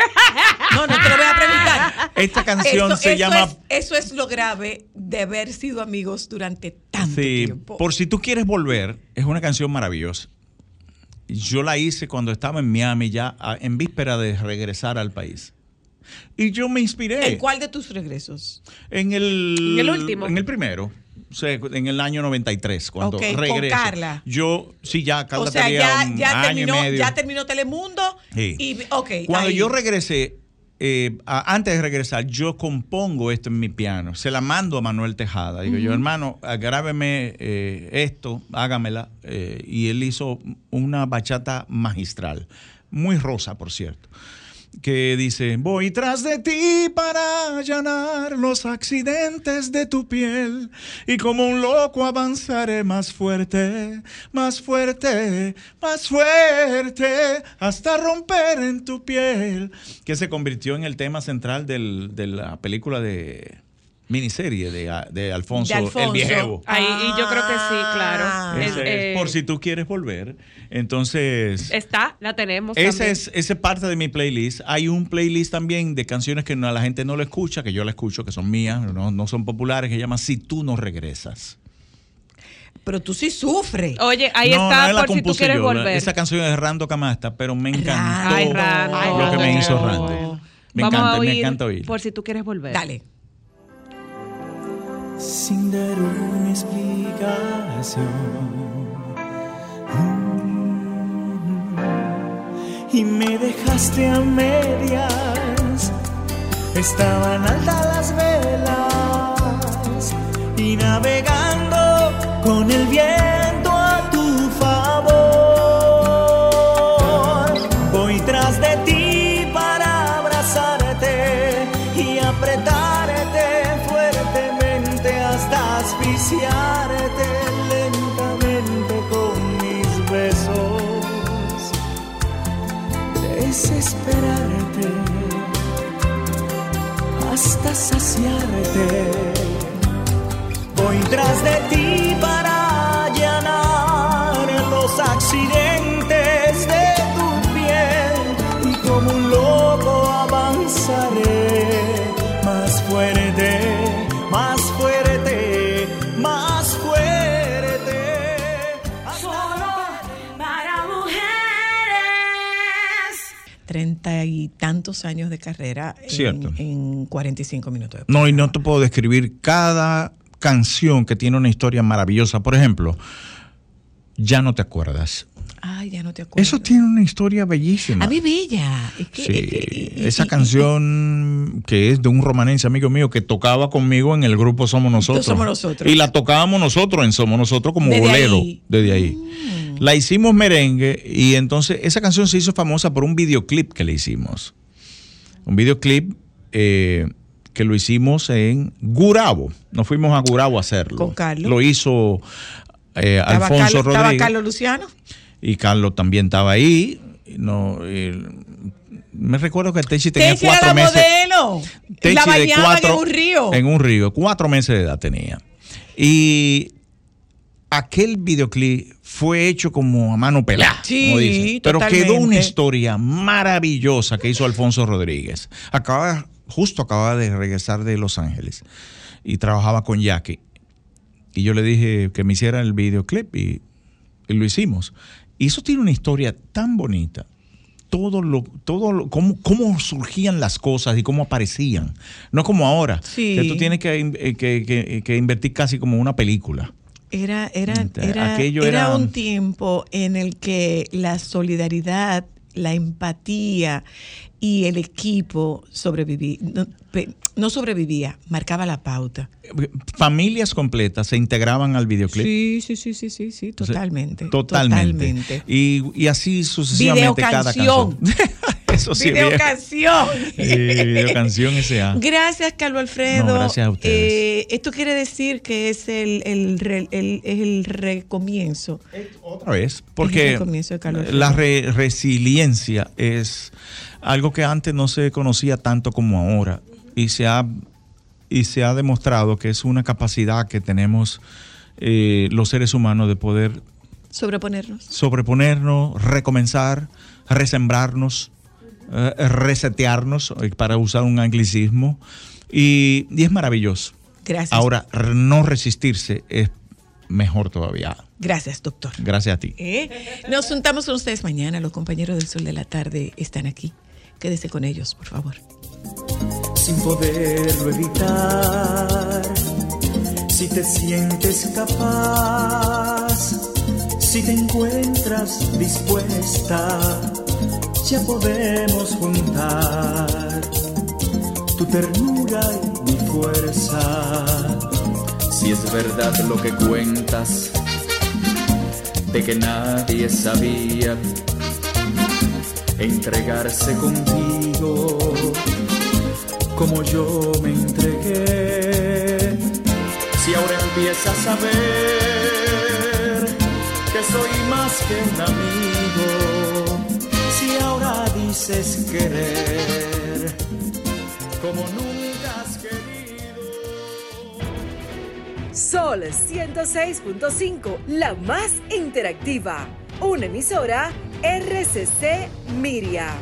No, no te lo voy a preguntar. Esta canción Eso- se eso llama- es- eso es lo grave de haber sido amigos durante tanto Sí, tiempo. por si tú quieres volver, es una canción maravillosa. Yo la hice cuando estaba en Miami ya en víspera de regresar al país. Y yo me inspiré. ¿En cuál de tus regresos? En el, ¿En el último? En el primero. O sea, en el año 93, cuando Ok, con regreso. Carla. Yo, sí, ya Carla o sea, tenía ya, un ya, año terminó, y medio. ya terminó Telemundo. Sí. Y, ok, Cuando ahí. yo regresé, eh, antes de regresar, yo compongo esto en mi piano. Se la mando a Manuel Tejada. Digo yo, hermano, grábeme eh, esto, hágamela. Eh, y él hizo una bachata magistral. Muy rosa, por cierto. Que dice, voy tras de ti para allanar los accidentes de tu piel y como un loco avanzaré más fuerte, más fuerte, más fuerte hasta romper en tu piel. Que se convirtió en el tema central del- de la película de miniserie de, de Alfonso, De Alfonso. el Viejo. Ahí, y yo creo que sí, claro. Ese Es, eh, por si tú quieres volver. Entonces, Está, la tenemos. también. es, ese es parte de mi playlist. Hay un playlist también de canciones que no- la gente no lo escucha, que yo la escucho, que son mías, no, no son populares, que se llama Si tú no regresas. Pero tú sí sufres. Oye, ahí no, está no la por si tú quieres yo, volver. Esa canción es de Rando Camasta, pero me encantó Ay, Rando. Lo que Rando, me hizo. Rando. Me Vamos encanta, a me encanta oír. Por si tú quieres volver. Dale. Sin dar una explicación. Y me dejaste a medias, estaban altas las velas y navegando con el viento Voy tras de ti Treinta y tantos años de carrera en, Cierto. en 45 minutos. de- No, y no te puedo describir cada canción que tiene una historia maravillosa. Por ejemplo, Ya no te acuerdas. Ay, ya no te acuerdo. Eso tiene una historia bellísima. A mí bella. Es que, Sí, que- y- y- esa canción que es de un romanense amigo mío que tocaba conmigo en el grupo Somos Nosotros. Somos Nosotros. Y la tocábamos nosotros en Somos Nosotros como Desde bolero ahí. Mm. desde ahí. La hicimos merengue y entonces esa canción se hizo famosa por un videoclip que le hicimos. Un videoclip eh, que lo hicimos en Gurabo. Nos fuimos a Gurabo a hacerlo. Con Carlos. Lo hizo eh, ¿Estaba Alfonso Carlos, estaba Rodríguez Carlos Luciano? Y Carlos también estaba ahí. No, me recuerdo que Techi tenía Techi era cuatro la meses. modelo. Techi la de cuatro- en un río. En un río, cuatro meses de edad tenía. Y aquel videoclip fue hecho como a mano pelada, Sí, como dicen. Pero quedó una historia maravillosa que hizo Alfonso Rodríguez. Acaba, justo acababa de regresar de Los Ángeles y trabajaba con Jackie. Y yo le dije que me hiciera el videoclip y, y lo hicimos. Y eso tiene una historia tan bonita. Todo lo, todo lo, cómo, cómo surgían las cosas y cómo aparecían. No como ahora, Sí. que tú tienes que, eh, que- que- que invertir casi como una película. Era, era, aquello era era- un tiempo en el que la solidaridad, la empatía y el equipo sobrevivía, no, no sobrevivía, marcaba la pauta. Familias completas se integraban al videoclip. Sí, sí, sí, sí, sí, sí, totalmente. Totalmente. Totalmente. Y, y así sucesivamente cada canción. [LAUGHS] Eso sí. bien. Videocanción. Sí, videocanción S.A. Gracias, Carlos Alfredo. No, gracias a ustedes. Eh, esto quiere decir que es el, el, el- es el recomienzo. Otra vez, porque el comienzo de Carlos la re- resiliencia es algo que antes no se conocía tanto como ahora y se ha y se ha demostrado que es una capacidad que tenemos eh, los seres humanos de poder Sobreponernos. sobreponernos, recomenzar, resembrarnos, eh, resetearnos, eh, para usar un anglicismo, y, y es maravilloso. Gracias. Ahora, no resistirse es mejor todavía. Gracias, doctor. Gracias a ti. ¿Eh? Nos juntamos con ustedes mañana. Los compañeros del Sol de la Tarde están aquí. Quédese con ellos, por favor. sin poderlo evitar. Si te sientes capaz, si te encuentras dispuesta, ya podemos juntar tu ternura y mi fuerza. Si es verdad lo que cuentas, de que nadie sabía entregarse contigo como yo me entregué. Si ahora empiezas a ver que soy más que un amigo, dices querer como nunca has querido. Sol 106.5, la más interactiva. Una emisora RCC Miria.